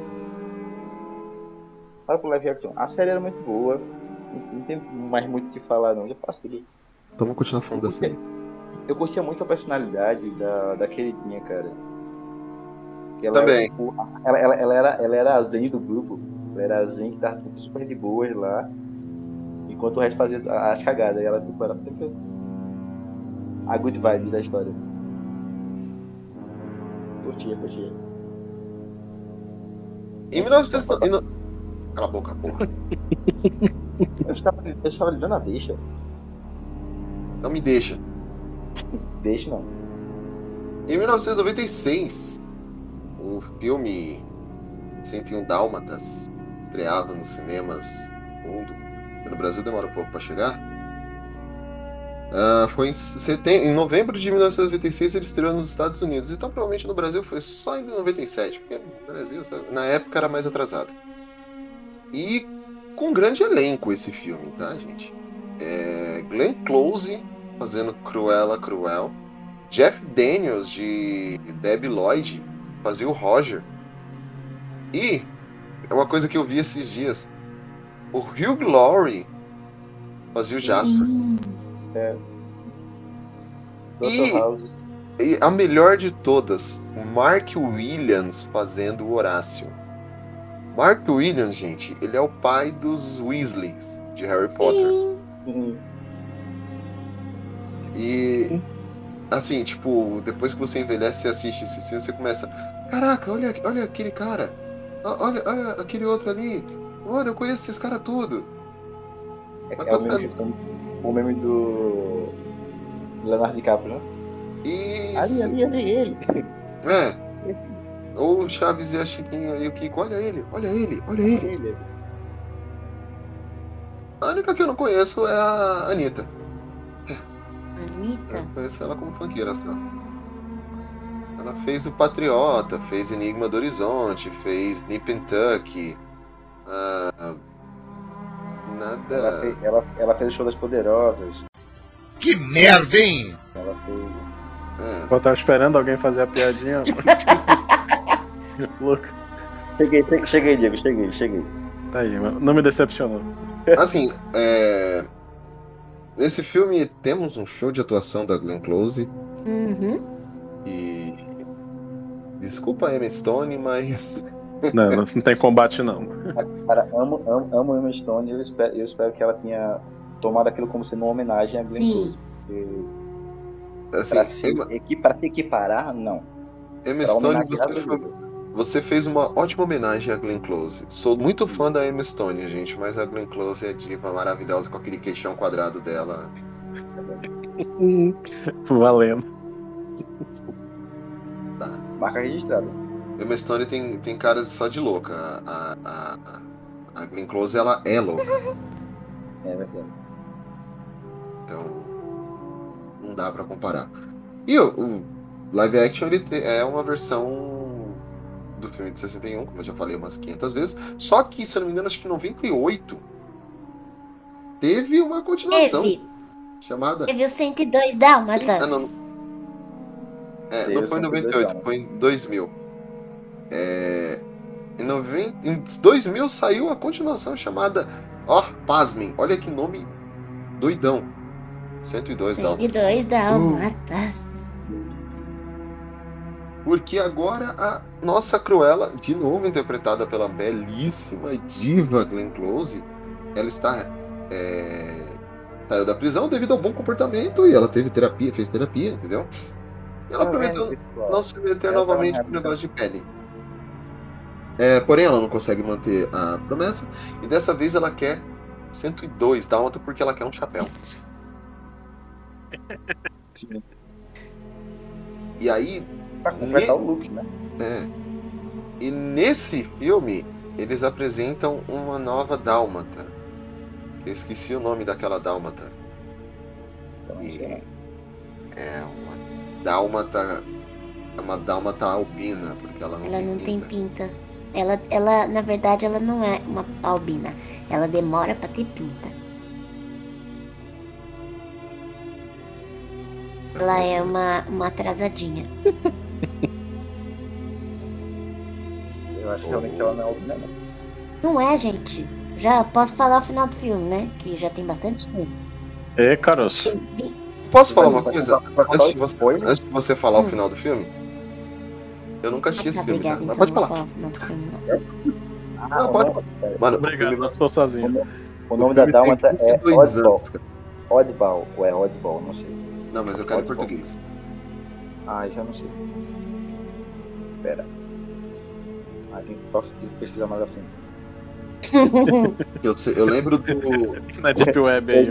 Fala pro live action. A série era muito boa. Não- tem mais muito o que falar, não. Já passei. Então vamos continuar falando da série. Eu curtia muito a personalidade da, da queridinha, cara. Que ela Também. Era, tipo, ela, ela, ela era, ela era a zen do grupo. Ela era a zen que tava tipo, super de boas lá. Enquanto o resto fazia a- as cagadas. E ela tipo, era sempre a good vibes da história. Curtia, curtia. Em 1900... e no- Cala a boca, porra. Eu estava, eu estava lhe dando a deixa. Não me deixa. Deixa não. Em 1996, o filme 101 Dálmatas estreava nos cinemas do mundo. No Brasil demora um pouco para chegar. Ah, foi em, setem- em novembro de 1996 ele estreou nos Estados Unidos. Então provavelmente no Brasil foi só em 97, porque no Brasil sabe, na época era mais atrasado. E com um grande elenco esse filme, tá, gente? É, Glenn Close fazendo Cruella Cruel. Jeff Daniels de Debbie Lloyd fazia o Roger. E é uma coisa que eu vi esses dias. O Hugh Laurie fazia o Jasper. Sim. Dr. E- House. E a melhor de todas, o Mark Williams fazendo o Horácio. Mark Williams, gente, ele é o pai dos Weasleys de Harry Potter. Sim. Uhum. E assim, tipo, depois que você envelhece e assiste esse filme, você começa. Caraca, olha, olha aquele cara. Olha, olha aquele outro ali. Olha, eu conheço esses caras tudo. É, Mas é meme, o meme do Leonardo DiCaprio, né? E. Ali, ali, ali, ele. É. Ou o Chaves e a Chiquinha e o Kiko. Olha ele, olha ele, olha ele. ele. A única que eu não conheço é a Anitta. Anitta. Eu conheço ela como funkeira só. Ela fez o Patriota, fez Enigma do Horizonte, fez Nip and Tuck. Ah, Ela nada. fez, ela, ela fez o show das poderosas. Que merda, hein? Ela fez. É. Eu tava esperando alguém fazer a piadinha. Louco. Cheguei, cheguei, cheguei, Diego, cheguei, cheguei. Tá aí, mano. Não me decepcionou. Assim, é... nesse filme temos um show de atuação da Glenn Close Uhum. e. Desculpa a Emma Stone, mas. Não, não tem combate não. Cara, amo, amo, amo Emma Stone e eu espero, eu espero que ela tenha tomado aquilo como sendo uma homenagem a Glenn. Close. Assim, Pra se, Emma, equi- pra se equiparar, não. Emma Pra Stone, você, foi- você fez uma ótima homenagem a Glenn Close. Sou muito fã da Emma Stone, gente, mas a Glenn Close é diva maravilhosa com aquele queixão quadrado dela. Valendo. Marca registrada. Emma Stone tem, tem cara só de louca. A, a, a, a Glenn Close, ela é louca. É verdade. Então, não dá pra comparar. E o, o live action ele te- é uma versão do filme de 61, como eu já falei umas 500 vezes. Só que, se eu não me engano, acho que em 98 teve uma continuação Teve. chamada. Teve o 102 Dálmatas. Sim, ah, não. É, não foi em 102 98, não. foi em 2000. É, em, 90, em 2000 saiu a continuação chamada. Ó, pasmem, olha que nome doidão. 102 dá. 102 Dálmatas. Porque agora a nossa Cruella, de novo interpretada pela belíssima diva Glenn Close, ela está. É, saiu da prisão devido ao bom comportamento e ela teve terapia, fez terapia, entendeu? E ela prometeu não se meter Ela novamente tá no negócio de pele. É, porém, ela não consegue manter a promessa e dessa vez ela quer 102 dálmata porque ela quer um chapéu. E aí, Pra completar o look, né? é. E nesse filme, eles apresentam uma nova dálmata. Eu esqueci o nome daquela dálmata. E é uma dálmata. É uma dálmata albina, porque ela não Ela tem não tem pinta. Ela, ela, na verdade, ela não é uma albina. Ela demora pra ter pinta. Ela é uma, uma atrasadinha. Eu acho que realmente ela não é albina, não. Não é, gente. Já posso falar o final do filme, né? Que já tem bastante tempo. Ê, caroço. Posso falar uma coisa? Antes o de você, antes de você falar o Hum. final do filme, eu nunca assisti esse filme, né? Mas Então pode falar. falar não. Ah, pode pera. Mano, Obrigado, filme, tô sozinho. O nome da dálmata é 22 Oddball. anos. Oddball, ou é Oddball, não sei. Não, mas eu quero em Oddball. português. Ah, já não sei. Pera. Ah, tem que posso pesquisar mais a fundo. Eu, sei- eu lembro do. Na Deep Web aí.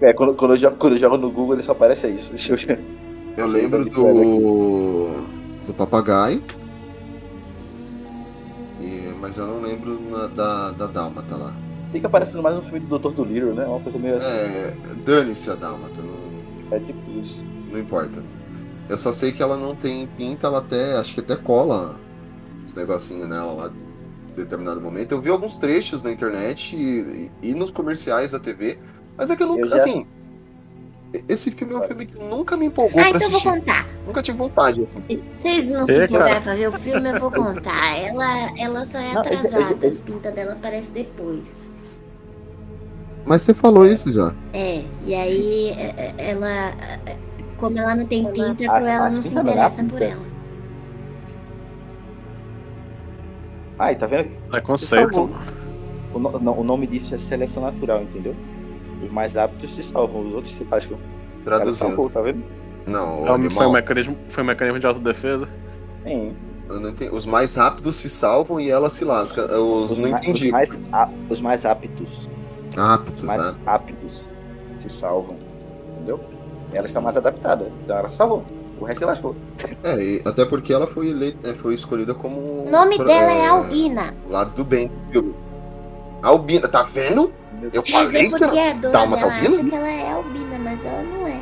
É, quando, quando, eu jogo, quando eu jogo no Google, ele só aparece isso. Deixa eu ver. Eu lembro do. Do papagaio. E, mas eu não lembro na- da, da Dálmata lá. Fica aparecendo mais no filme do Dr. Dolittle, né? Uma coisa meio assim. É. Dane-se a Dálmata, não, É tipo isso. não importa. Eu só sei que ela não tem pinta, ela até. acho que até cola os negocinhos nela lá em determinado momento. Eu vi alguns trechos na internet e, e nos comerciais da TV, mas é que eu nunca. Eu já- Assim. Esse filme é um filme que nunca me empolgou Ah, pra então eu vou assistir. contar. Nunca tive vontade, assim. Vocês não se Ê, empolgaram pra ver o filme, eu vou contar. Ela, ela só é Não, eu- eu- atrasada, eu- as pintas dela aparecem depois. Mas você falou isso já. É, e aí é, é, ela. é, Como ela não tem pinta, a- a Cruella a não se não é interessa por ela. Ai, tá vendo? Preconceito. O, no- não, o nome disso é seleção natural, entendeu? Os mais aptos se salvam, os outros se lascam. Cara, Traduzindo. salvou, tá vendo? Não, o Realmente animal. foi um mecanismo, foi um mecanismo de autodefesa. Sim. Eu não entendi. Os mais rápidos se salvam e ela se lasca. Eu Os, não ma- entendi. Os mais, a- os mais aptos. Aptos, Os mais né? aptos se salvam. Entendeu? Ela está mais adaptada. Então ela salvou. O resto se lascou. É, e até porque ela foi eleita, é, foi escolhida como. O nome pra- dela é Albina. Lado do bem do filme. Albina, tá vendo? Eu Mas é falei que porque a dona Dálmata dela albina? acha que ela é albina, mas ela não é.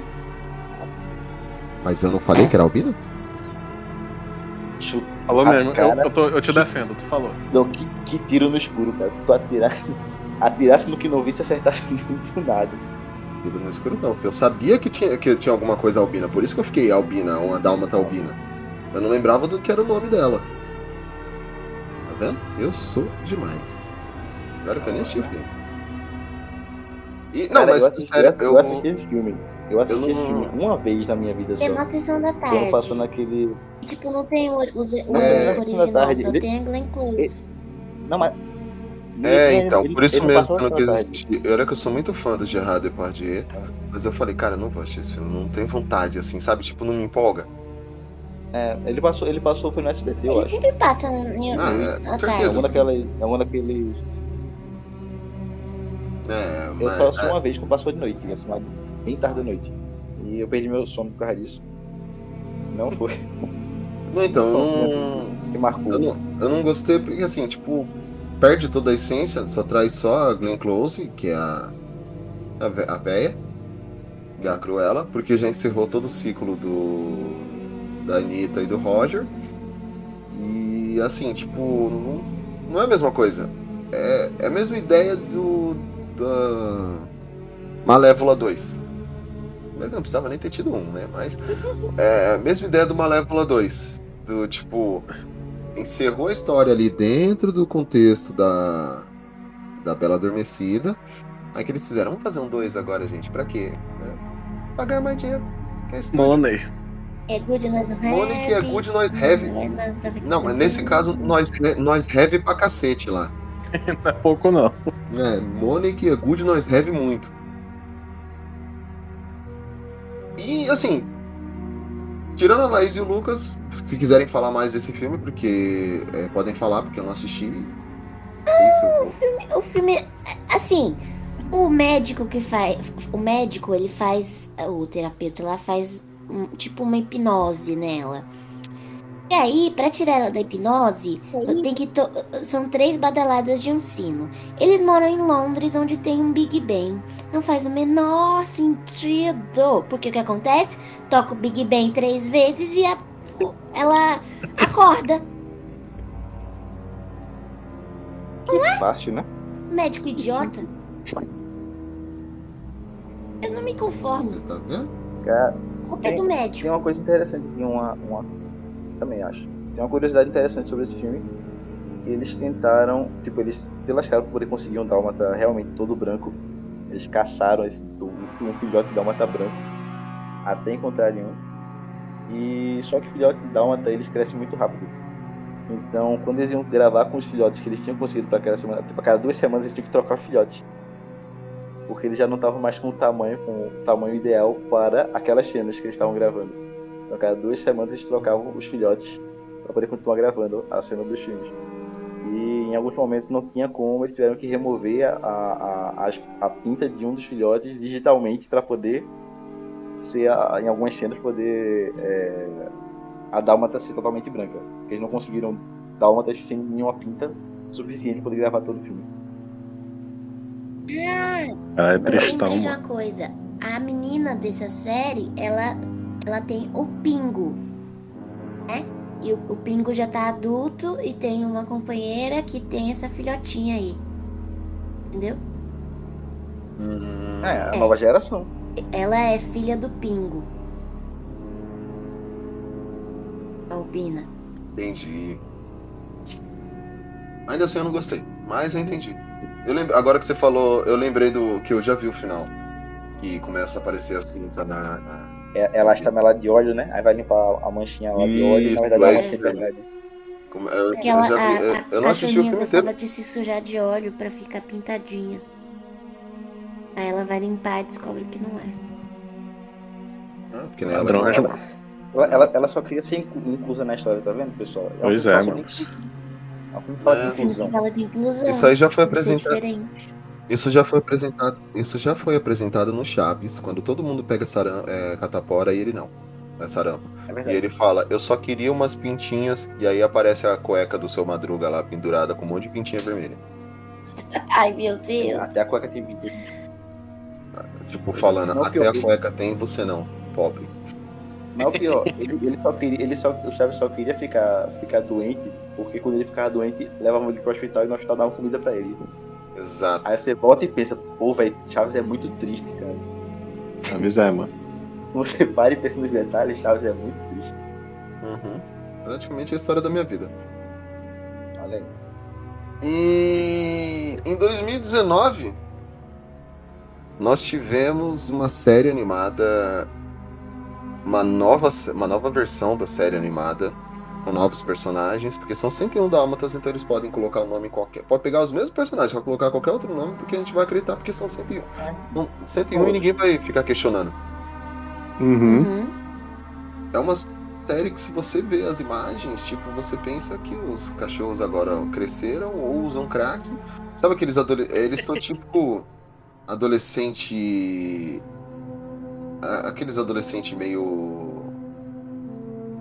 Mas eu não falei que era Albina? Falou Ah, mesmo. Eu, cara. eu, tô- eu te defendo, tu falou. Então, que, que tiro no escuro, cara. Tu atirar, atirasse no que não visse, acertasse no nada. Tiro no escuro não, porque eu sabia que tinha, que tinha alguma coisa albina, por isso que eu fiquei albina, uma dálmata albina. Eu não lembrava do que era o nome dela. Tá vendo? Eu sou demais. Agora que eu nem assisti o filme. E, não, Cara, mas eu assisti, sério, eu, eu, assisti esse filme. Eu assisti eu esse filme uma vez na minha vida só. É uma sessão da Quando tarde. passou naquele. Tipo, não tem o, o, o É, original, tarde. só Ele- tem a Glenn Close. Não, mas. É, Ele- então, ele- por isso ele mesmo que eu não quis assistir. Eu era que eu sou muito fã do Gerard Depardieu, mas eu falei, cara, eu não vou assistir esse filme, não tenho vontade, assim, sabe? Tipo, não me empolga. É, ele passou, ele passou, foi no SBT, eu Ele acho. sempre passa em, Ah, é, com tarde. É certeza. uma daquelas. É uma daqueles. É, Eu mas, só assisti é, uma vez que passou de noite, assim, lá bem tarde da noite. E eu perdi meu sono por causa disso. Não foi. então, eu não, Que marcou. eu não, eu não gostei porque, assim, tipo, perde toda a essência, só traz só a Glenn Close, que é a, a, a véia, é a Cruella, porque já encerrou todo o ciclo do da Anitta e do Roger. E, assim, tipo, não, não é a mesma coisa. É, é a mesma ideia do da Malévola 2. Primeiro não precisava nem ter tido um, né? Mas é a mesma ideia do Malévola 2. Do tipo, encerrou a história ali dentro do contexto da, da Bela Adormecida. Aí que eles fizeram, vamos fazer um 2 agora, gente. Pra quê? Né? Pagar mais dinheiro. Que é. Money. É good nós não Money que é have. good nós have. É Não, mas nesse caso, nós, nós have pra cacete lá. Não é pouco, não. É, money que é good, nós have muito. E assim, tirando a Laís e o Lucas, se quiserem falar mais desse filme, porque é, podem falar, porque eu não assisti. Se eu vou- O filme, assim, o médico que faz, o médico ele faz, o terapeuta lá faz um- tipo uma hipnose nela. E aí, pra tirar ela da hipnose, tem que to- são três badaladas de um sino. Eles moram em Londres, onde tem um Big Ben. Não faz o menor sentido. Porque o que acontece? Toca o Big Ben três vezes e a- ela acorda. Que fácil, né? Médico idiota. Eu não me conformo. Tá vendo? Cara, A culpa é do tem médico. uma coisa interessante, tem uma, uma. Também acho. Tem uma curiosidade interessante sobre esse filme. Eles tentaram, tipo, eles se lascaram pra poder conseguir um dálmata realmente todo branco. Eles caçaram esse, um filhote de dálmata branco até encontrarem um. E só que filhote de dálmata eles crescem muito rápido. Então, quando eles iam gravar com os filhotes que eles tinham conseguido para aquela semana, tipo, a cada duas semanas eles tinham que trocar filhote. Porque eles já não estavam mais com o tamanho, com o tamanho ideal para aquelas cenas que eles estavam gravando. Então, a cada duas semanas eles trocavam os filhotes para poder continuar gravando a cena dos filmes. E em alguns momentos não tinha como, eles tiveram que remover a, a, a, a pinta de um dos filhotes digitalmente para poder ser, a, em algumas cenas, poder é, a dálmata ser totalmente branca. Porque eles não conseguiram dálmatas sem nenhuma pinta suficiente para poder gravar todo o filme. Ah, é tristão, coisa. A menina dessa série, ela, ela tem o Pingo. Né? E o, o Pingo já tá adulto e tem uma companheira que tem essa filhotinha aí. Entendeu? É, a nova geração. Ela é filha do Pingo. Albina. Entendi. Ainda assim eu não gostei, mas eu entendi. Eu lem- Agora que você falou, eu lembrei do que eu já vi o final. Que começa a aparecer assim, tá na. É, ela está melada de óleo, né? Aí vai limpar a manchinha lá de óleo e na verdade é uma mancha de verdade. como- Eu, eu já vi. eu- eu não assisti o filme gostava inteiro. de se sujar de óleo pra ficar pintadinha. Aí ela vai limpar e descobre que não é. Porque né, ela Ladrões, ela-. Ela, ela, ela só queria ser inclu- inclusa na história, tá vendo, pessoal? Ela Pois é, mano. nem- Ela É. inclusão. que. Isso aí já foi que ser apresentado. Isso já foi apresentado. Isso já foi apresentado no Chaves, quando todo mundo pega saram, é, catapora e ele não. É sarampo. É E ele fala, eu só queria umas pintinhas, e aí aparece a cueca do seu madruga lá pendurada com um monte de pintinha vermelha. Ai, meu Deus. Até a cueca tem vídeo. Tipo, falando, Não, que até a cueca tem, você não, pobre. Não, o pior, ele, ele só queria, ele só, o Chaves só queria ficar, ficar doente, porque quando ele ficava doente, levavam ele pro hospital e no hospital davam comida pra ele. Exato. Aí você volta e pensa, pô, velho, Chaves é muito triste, cara. Chaves é, mano. Você para e pensa nos detalhes, Chaves é muito triste. Uhum. Praticamente a história da minha vida. Olha aí. E em 2019 nós tivemos uma série animada, uma nova, uma nova versão da série animada com novos personagens, porque são 101 dálmatas, então eles podem colocar o nome em qualquer, pode pegar os mesmos personagens, só colocar qualquer outro nome, porque a gente vai acreditar porque são 101. Não, 101 e ninguém vai ficar questionando. Uhum. Uhum. É uma série que se você vê as imagens, tipo, você pensa que os cachorros agora cresceram ou usam crack. Sabe aqueles adolescentes. Eles estão tipo. Adolescente. Aqueles adolescentes meio.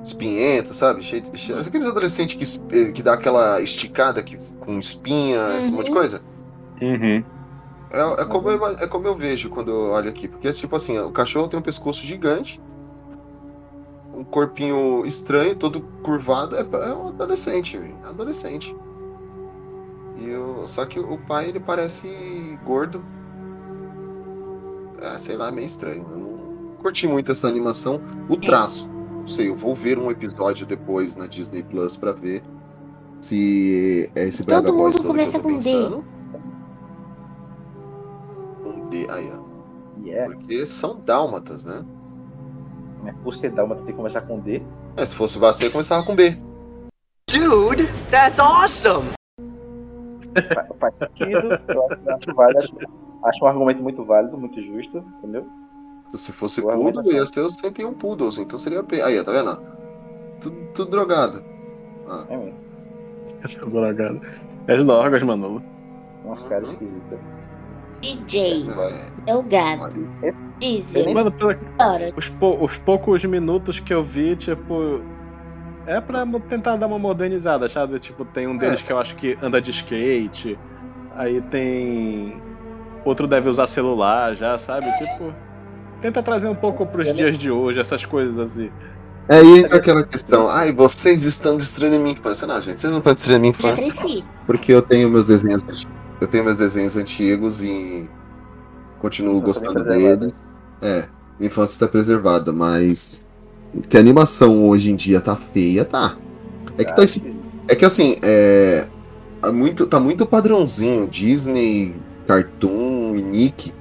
Espinhento, sabe? Cheio, cheio- aqueles adolescentes que, que dá aquela esticada que, com espinha, esse monte de Uhum. coisa. Uhum. É, é como eu, é como eu vejo quando eu olho aqui. Porque é tipo assim, o cachorro tem um pescoço gigante, um corpinho estranho, todo curvado. É, é um adolescente, é adolescente. E o, só que o pai, ele parece gordo. É, sei lá, é meio estranho. Eu não curti muito essa animação. O traço, não sei, eu vou ver um episódio depois na Disney Plus pra ver se é esse Braga Todo Boys mundo todo que eu começa com D. pensando. Um D, aí, ó. É, Porque são dálmatas, né? né, por ser dálmata tem que começar com D. É, se fosse você, começava com B. Dude, that's awesome! Fa- Faz sentido, eu acho, acho válido, acho, acho um argumento muito válido, muito justo, entendeu? Se fosse Boa poodle, argumentação. ia ser os 101 poodles, então seria P. Aí, tá vendo? Tudo, tudo drogado. É mesmo. Essa drogada. É de drogas, Manolo. Umas caras esquisitas. DJ, Vai. é o gato. Olha, Dizem. Mano, pela- os, pou- os poucos minutos que eu vi, tipo. É pra tentar dar uma modernizada, sabe? Tipo, tem um deles que eu acho que anda de skate. Aí tem. Outro deve usar celular já, sabe? Tipo. Tenta trazer um pouco pros dias de hoje, essas coisas assim. É aí entra aquela questão. Ai, vocês estão destruindo minha infância. Não, gente, vocês não estão destruindo minha infância. Porque eu tenho meus desenhos. Eu tenho meus desenhos antigos e continuo gostando preservada. deles. É, minha infância está preservada, mas que a animação hoje em dia tá feia, tá. É que tá esse- é que assim, é, é muito, tá muito padrãozinho. Disney, Cartoon e Nick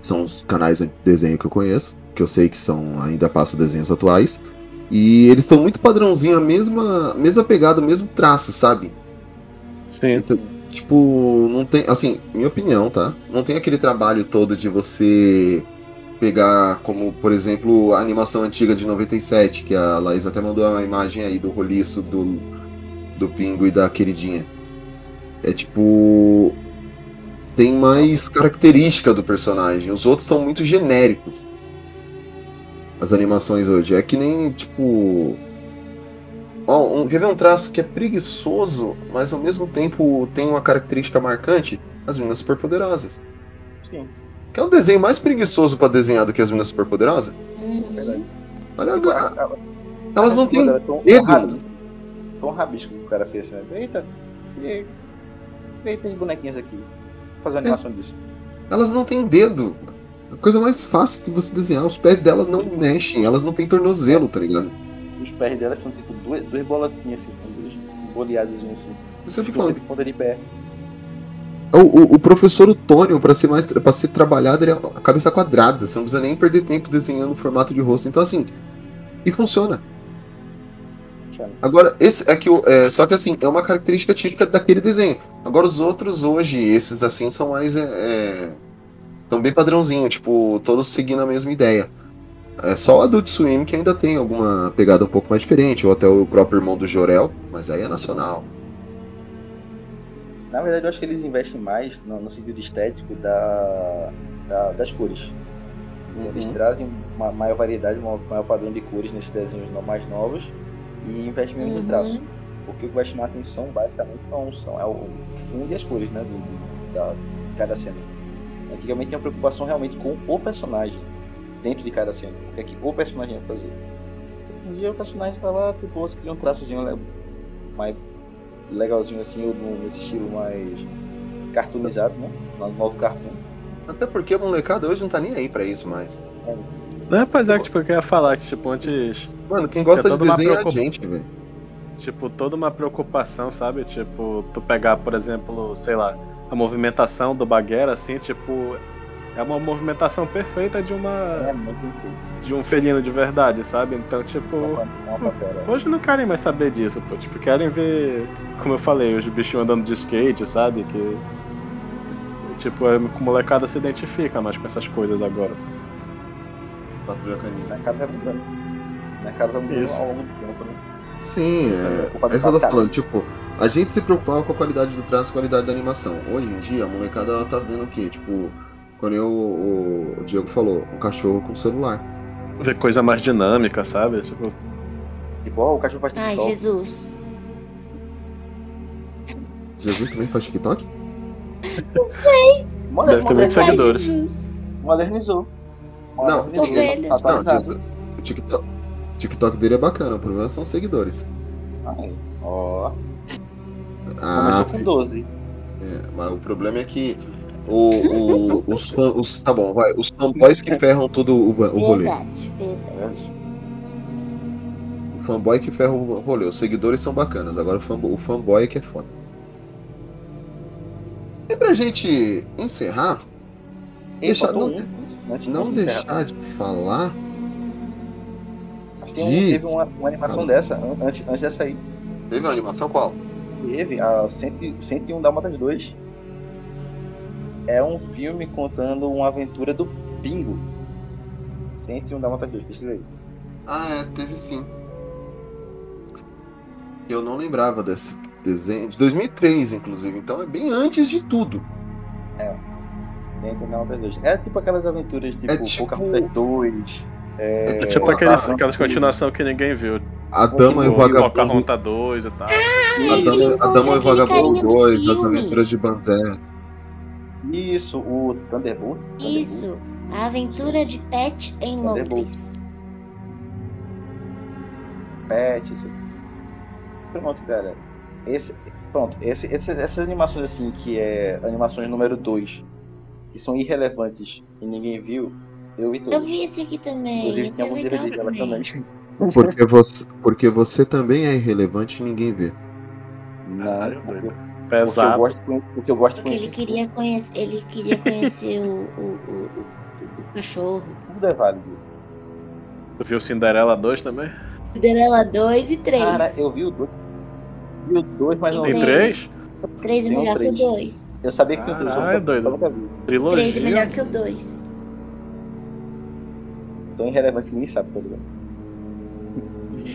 são os canais de desenho que eu conheço, que eu sei que são ainda passam desenhos atuais. E eles estão muito padrãozinho, a mesma, mesma pegada, o mesmo traço, sabe? Sim. Então, tipo, não tem. Assim, minha opinião, tá? Não tem aquele trabalho todo de você pegar, como, por exemplo, a animação antiga de 97, que a Laís até mandou uma imagem aí do roliço do, do Pingo e da queridinha. É tipo. Tem mais característica do personagem. Os outros são muito genéricos. As animações hoje. É que nem, tipo. Ó, um, quer ver um traço que é preguiçoso, mas ao mesmo tempo tem uma característica marcante? As meninas superpoderosas. Sim. Que é um desenho mais preguiçoso pra desenhar do que as meninas superpoderosas? Uhum. Olha, Tipo, a- elas não têm dedo. rabisco- Tão rabisco que o cara fez, né? Eita, e- eita, as bonequinhas aqui. Fazer uma animação disso. Elas não têm dedo. A coisa mais fácil de você desenhar. Os pés delas não mexem, elas não têm tornozelo, tá ligado? Os pés delas são tipo duas, duas bolotinhas assim, são duas boleadas assim. Isso eu tô falando. de ponta de pé. O, o, o professor Otônio, pra ser mais para ser trabalhado, ele é a cabeça quadrada. Você não precisa nem perder tempo desenhando o formato de rosto. Então, assim. E funciona. Agora, esse é que o- é, só que assim, é uma característica típica daquele desenho. Agora os outros hoje, esses assim, são mais. É, é, são bem padrãozinho, tipo, todos seguindo a mesma ideia. É só o Adult Swim que ainda tem alguma pegada um pouco mais diferente, ou até o próprio irmão do Jorel, mas aí é nacional. Na verdade, eu acho que eles investem mais no, no sentido estético da, da- das cores. Eles Uhum. trazem uma maior variedade, um maior padrão de cores nesses desenhos mais novos e investem menos Uhum. no traço. Porque o que vai chamar a atenção basicamente não são é o fundo e as cores né, do, do- da, de cada cena. Antigamente tinha uma preocupação realmente com o personagem dentro de cada cena. O que é que o personagem ia fazer. Um dia o personagem tá lá, tipo, você cria um traçozinho mais legalzinho assim, ou nesse estilo mais cartoonizado, né? No novo cartoon. Até porque a molecada hoje não tá nem aí pra isso mais. Não, pois é, que, tipo, eu queria falar que, tipo, antes. Mano, quem gosta de desenho é a gente, velho. Tipo, toda uma preocupação, sabe? Tipo, tu pegar, por exemplo, sei lá, a movimentação do Baguera, assim, tipo. É uma movimentação perfeita de É uma. muito feito. de um felino de verdade, sabe? Então, tipo. Hoje não querem mais saber disso, pô. Tipo, querem ver, como eu falei, os bichinhos andando de skate, sabe? Que. Tipo, a molecada se identifica mais com essas coisas agora. Patrulha canina. O mercado vai mudando. Mercado vai mudando ao longo do tempo, né? Sim, é, é isso que eu tô falando. Tipo, a gente se preocupava com a qualidade do traço e qualidade da animação. Hoje em dia, a molecada ela tá vendo o quê? Tipo, quando eu, o, o Diego falou, um cachorro com celular. Ver coisa mais dinâmica, sabe? Tipo, Tipo, ó, o cachorro faz Ai, TikTok. Jesus. Jesus também faz TikTok? Não sei. Deve ter muitos Ai, seguidores. Modernizou. Não, Tô velha. Não, atualizado. Jesus, o TikTok, o TikTok dele é bacana, o problema são os seguidores. Ai, Ó, Ah, com filho, 12. é, mas o problema é que o, o- os fãs. Os, tá bom, vai. Os fanboys que ferram todo o, o rolê. Verdade, verdade. O fanboy que ferra o rolê. Os seguidores são bacanas, agora o fanboy, o fanboy é que é foda. E pra gente encerrar, Ei, Deixa- não- um, antes de não encerrar. deixar de falar. Acho que de- teve uma, uma animação Calma. dessa, an- antes, antes dessa aí. Teve uma animação qual? Teve a 100, 101 Dálmatas 2. É um filme contando uma aventura do Pingo. 101 Dálmatas 2, pesquisa aí. Ah, é, teve sim. Eu não lembrava desse desenho. De 2003, inclusive. Então é bem antes de tudo. 2. É tipo aquelas aventuras tipo, É tipo- Pocahontas 2. É, É tipo aqueles, tá. aquelas continuações que ninguém viu. A Dama e o Tipo, Vagabundo. Pocahontas 2 e tal. A Dama, a Dama e o Vagabundo carinha do 2, As. Aventuras de Banzé. Isso, o Thunderbolt. Isso, a aventura de Pet em. Londres. Pet, isso. Pronto, cara. Esse, pronto, esse, esse- essas animações assim, que é animações número 2, que são irrelevantes e ninguém viu, eu vi Eu todas. vi esse aqui também, Inclusive esse tem é alguns DVDs dela também. Porque você, porque você também é irrelevante e ninguém vê. Não, porque, doido. porque eu Pesado. gosto porque eu gosto Porque ele queria conhecer, ele queria conhecer o, o, o, o- cachorro. Tudo é válido. Tu viu Cinderela 2 também? Cinderela 2 e 3. Cara, eu vi o 2. Vi o 2, mas não Tem vi. três? 3 é tem um melhor que o três. 2. Eu sabia que tinha um 3, Caralho, só doido. nunca vi. 3 3 é melhor Trilogia. que o 2. Tão irrelevante que ninguém sabe, tá ligado?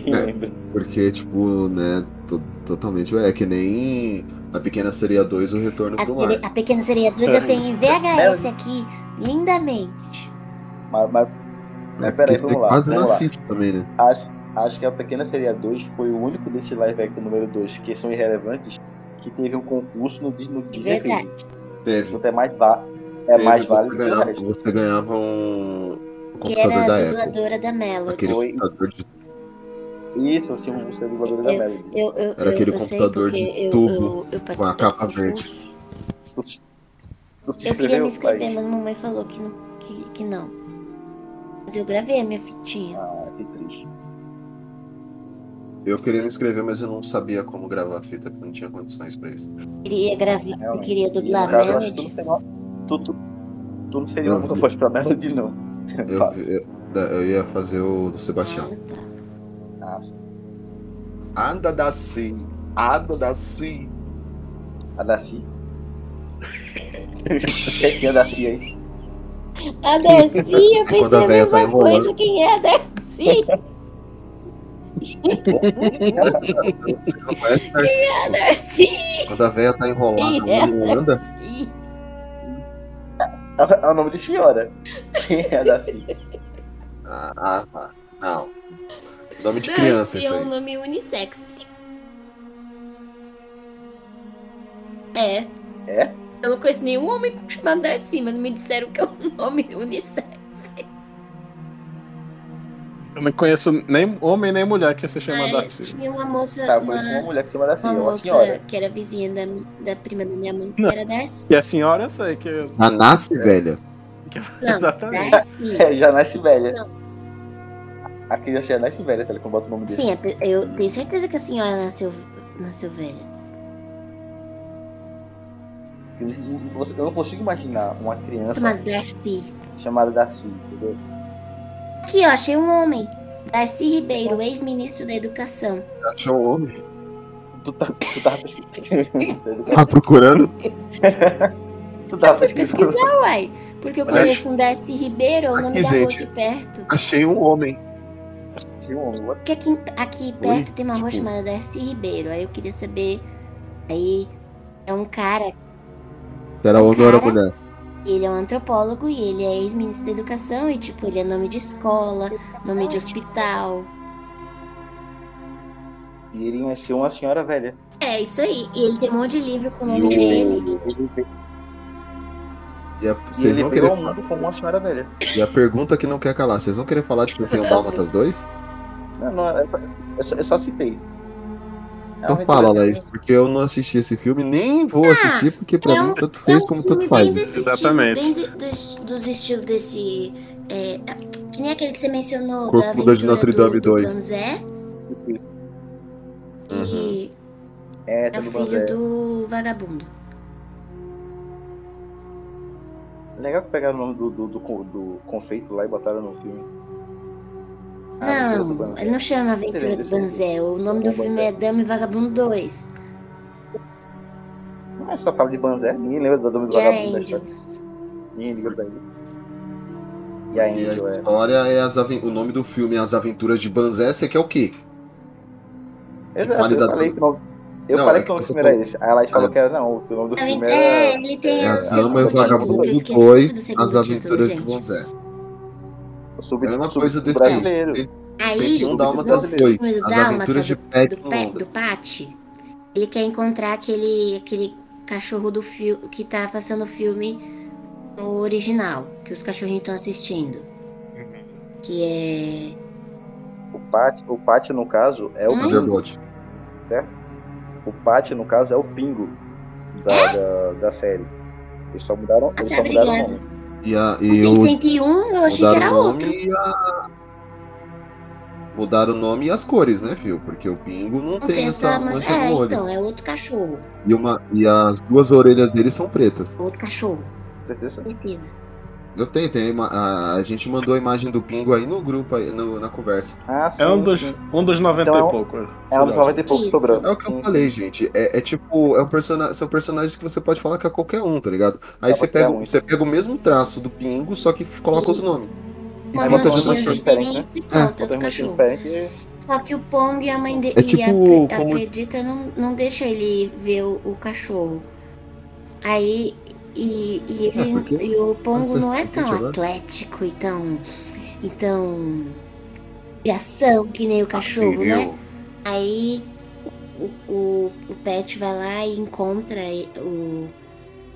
É. Porque, tipo, né, to- totalmente. É que nem a Pequena Sereia 2, O Retorno A, do sere- Mar. a Pequena Sereia 2 eu tenho em VHS aqui, lindamente. Mas, mas, É, mas peraí, vamos lá. quase não vamos lá. assiste também, né? Acho, acho que a Pequena Seria 2 foi o único desse live action número 2 que são irrelevantes que teve um concurso no, no Disney verdade. Teve. Então é mais, va é Teve, mais você válido que o ganhava, resto. você ganhava um, um Que computador era da a Apple. dubladora da Melody. Aquele Foi. computador de Isso, assim, o ser dublador da Melody. Eu, eu, Era eu- aquele computador de tubo eu- eu com a capa verde. Eu queria me inscrever, mas mamãe falou que não. Que, que não. Mas eu gravei a minha fitinha. Ah, que triste. Eu queria me inscrever, mas eu não sabia como gravar a fita, porque não tinha condições pra isso. Queria gravar, eu Realmente. queria dublar a caso, eu acho que tu Melody. não seria, tu, tu, tu não seria Não, uma pra Melody, não. Eu, eu, eu ia fazer o do Sebastião. Ah, tá. Nossa, Anda da sim, anda da sim. a Darcy. Quem é a Darcy aí? A Darcy, eu pensei a tá mesma enrolando. coisa. Quem é a Darcy? Quando a véia tá enrolada, Quem é não a anda? Darcy? É o nome de senhora. Quem é a Darcy? Ah, ah, tá. Não. Nome de criança Darcy isso é um aí. nome unissex. É. É? Eu não conheço nenhum homem chamado Darcy, mas me disseram que é um nome unissex. Eu não conheço nem homem nem mulher que se chama É, Darcy. tinha uma moça, Tá, eu uma, uma mulher que chama Darcy, é uma uma moça senhora. que era vizinha da, da prima da minha mãe, que Não. era Darcy. E a senhora eu sei que. A nasce velha. que- Não, Exatamente. Darcy. É, já nasce velha. Não. A criança já nasce velha, tá? Quando bota o nome dele. Sim, pe- eu tenho certeza que a senhora nasceu, nasceu velha. Você- Eu não consigo imaginar uma criança Chamada Darcy. chamada Darcy, entendeu? Aqui, ó, achei um homem. Darcy Ribeiro, ex-ministro da Educação. Achou um homem? Tu, tá, tu tava pesquisando. Tá procurando? tu tava Eu fui pesquisando. pesquisar, uai. Porque eu Mas- conheço um Darcy Ribeiro, o nome da rua aqui perto. Achei um homem. Um? Porque aqui, aqui perto Oi? tem uma rua Tipo- chamada Darcy Ribeiro. Aí eu queria saber. Aí é um cara, Se era homem ou era mulher? Ele é um antropólogo e ele é ex-ministro da educação. E tipo, ele é nome de escola, nome de hospital. E ele ia ser uma senhora velha. É isso aí. E ele tem um monte de livro com o E nome o- dele. Ele, E, a- e vocês ele vão querer ao mundo como uma senhora velha. E a pergunta que não quer calar, vocês vão querer falar de que eu tenho Dálmatas 2? Não, não, é só- eu só, eu só citei. É Então uma fala, Laís, porque eu não assisti esse filme, nem vou assistir, porque pra é mim um- tanto fez é um como filme tanto faz. Bem desse Exatamente. Estilo, bem de- dos, dos estilos desse. É, que nem aquele que você mencionou da Corcunda de Notre Dame do, do 2. Banzé. E É, é o filho do vagabundo. Legal que pegaram o nome do, do, do, do confeito lá e botaram no filme. Ah, Não, Banzé. ele não chama Aventura do Banzé. O nome do filme é Dama e Vagabundo 2. Não é só fala de Banzé, ninguém lembra do nome do E vagabundo da Angel. história. Ninguém liga pra ele. E a E a Angel, é. história é as aven- o nome do filme é As Aventuras de Banzé, você quer o quê? Exato, eu da falei que o nome, Eu Não, falei é que o nome do filme era falou- esse. Aí ela falou É. que era não, o nome do filme É, era. ele tem É o segundo Dama e título, eu Vagabundo esqueci 2, do segundo As título, Aventuras de gente. Sub, É uma sub- coisa desse brasileiro. Tem- Aí, 101 no Dálmatas filme 2, do As Aventuras de do, Pat do, Londres. do Pat, ele quer encontrar aquele, aquele cachorro do filme que tá passando o filme no original, que os cachorrinhos estão assistindo. Que é. O Pat, o Pat, no caso, é o Hum? Pingo, certo? O Pat, no caso, é o Pingo da, da, da série. Eles só mudaram, eles tá, só mudaram o nome. E, a, e Tem o, 101, eu achei que era o nome outro. e a. Mudaram o nome e as cores, né, Fio? Porque o Pingo não, Não tem essa man- mancha É, no olho. então, é outro cachorro. E, uma, e as duas orelhas dele são pretas. Outro cachorro, certeza. certeza. Eu tenho, tem a, a, gente mandou a imagem do Pingo aí no grupo, aí, no- na conversa. Ah, sim. É um dos, sim. um dos 90 Então é e pouco. É um dos 90 e pouco que Isso. sobrou. É o que eu Sim, falei, gente. É, é tipo, é um persona são personagens que você pode falar que é qualquer um, tá ligado? Aí É você qualquer pega, um. você pega o mesmo traço do Pingo, só que coloca outro nome. E Aí bota diferente, diferentes e É. diferente. Só que o Pong e a mãe dele É tipo e a, como- acredita não, não deixa ele ver o, o cachorro. Aí e, e ele É, porque e o Pongo não é tão agora. atlético e tão e tão de ação que nem o cachorro, né? Aí o, o, o Pet vai lá e encontra o,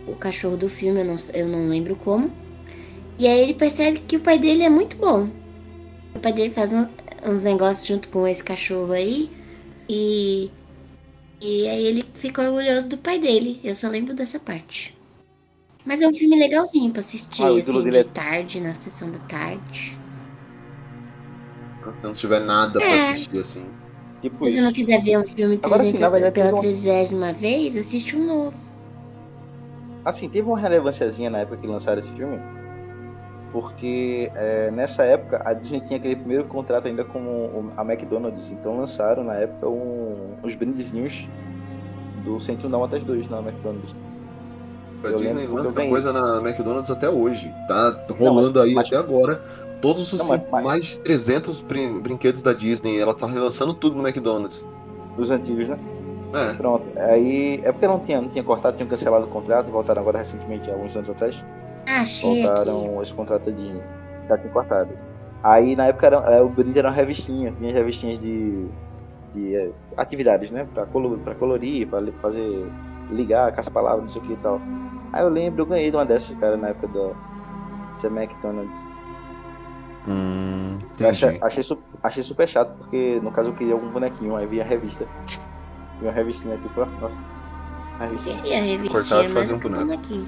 o cachorro do filme, eu não, eu não lembro como. E aí ele percebe que o pai dele é muito bom. O pai dele faz um- uns negócios junto com esse cachorro aí. E, e aí ele fica orgulhoso do pai dele. Eu só lembro dessa parte. Mas é um filme legalzinho pra assistir, Ah, assim, de é- tarde, na sessão da tarde. Se não tiver nada pra É. assistir assim. Tipo Se você não quiser ver um filme Agora sim, 300 na verdade, pela teve um- trigésima vez, assiste um novo. Assim, teve uma relevânciazinha na época que lançaram esse filme. Porque é, nessa época a Disney tinha aquele primeiro contrato ainda com o- a McDonald's. Então lançaram na época um, uns brindezinhos do 101 Dálmatas 2 na McDonald's. A Eu Disney lança coisa na McDonald's até hoje. Tá rolando aí mas- até agora. Todos os Não, mas- mas- mais de 300 brin- brinquedos da Disney. Ela tá relançando tudo no McDonald's. Dos antigos, né? É. Pronto. Aí. É porque não tinha, não tinha cortado, tinham cancelado o contrato, voltaram agora recentemente, alguns anos atrás. Ah, achei aqui. Voltaram esse contrato de. Já tinha cortado. Aí na época era, é, o brinde era uma revistinha, tinha revistinhas de. de é, atividades, né? Pra, colo, pra colorir, pra fazer. Ligar, caça-palavras, não sei o que e tal. Aí eu lembro, eu ganhei de uma dessas, cara, na época da. da McDonald's. Hum, Eu achei, achei, achei super chato, porque no caso eu queria algum bonequinho, aí via a revista. Via uma revistinha, tipo, ah, nossa. a revistinha. Queria a revistinha, Cortava e mas fazia um boneco. bonequinho.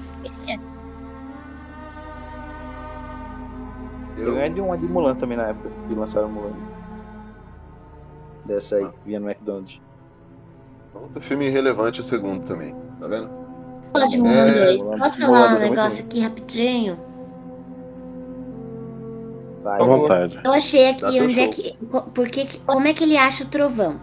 Eu Eu, ganhei de uma de Mulan também na época, que lançaram Mulan. Dessa aí, que vinha no McDonald's. Outro filme relevante, o segundo também. Tá vendo? Gosto de Mulan É, 2. Mulan- Posso falar um 2 muito negócio aqui rapidinho? Vai, À vontade. Eu achei Dá aqui teu onde é que. Porque, que- como é que ele acha o trovão?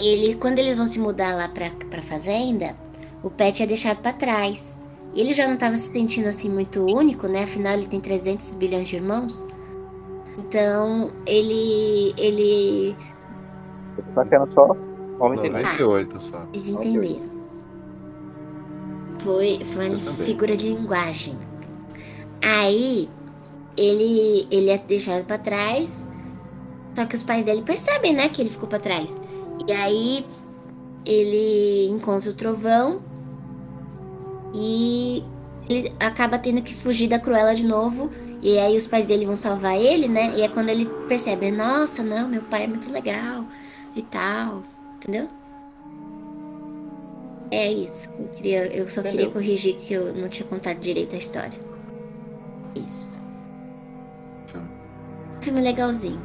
Ele, quando eles vão se mudar lá pra, pra fazenda, o Pet é deixado pra trás. E ele já não tava se sentindo assim muito único, né? Afinal, ele tem 300 bilhões de irmãos. Então, ele. Ele. Tá querendo só 99. 98 só. Vocês entenderam. Foi, foi uma Eu também. figura de linguagem. Aí, ele, ele é deixado pra trás. Só que os pais dele percebem, né, que ele ficou pra trás. E aí, ele encontra o trovão. E ele acaba tendo que fugir da Cruella de novo. E aí os pais dele vão salvar ele, né? E é quando ele percebe, nossa, não, meu pai é muito legal e tal. Entendeu? É isso. Eu, queria, eu só queria Entendeu. corrigir que eu não tinha contado direito a história. Isso. Filme. Filme legalzinho.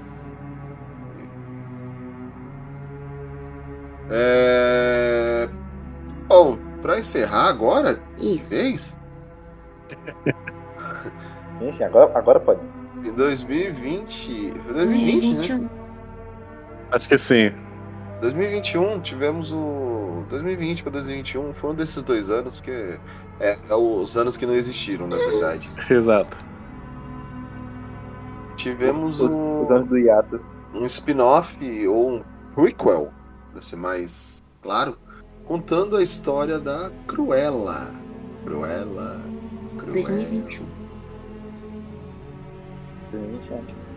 É... Bom, pra encerrar agora, Isso. fez? Gente, agora, agora pode. Em 2020. Foi 2020, né? 2021. Acho que sim. 2021 tivemos o 2020 para 2021 foi um desses dois anos porque é, é os anos que não existiram na verdade. Exato. Tivemos Os, um, os anos do hiato. um spin-off ou um prequel para ser mais claro, contando a história da Cruella. Cruella. Cruella. 2021. 2021.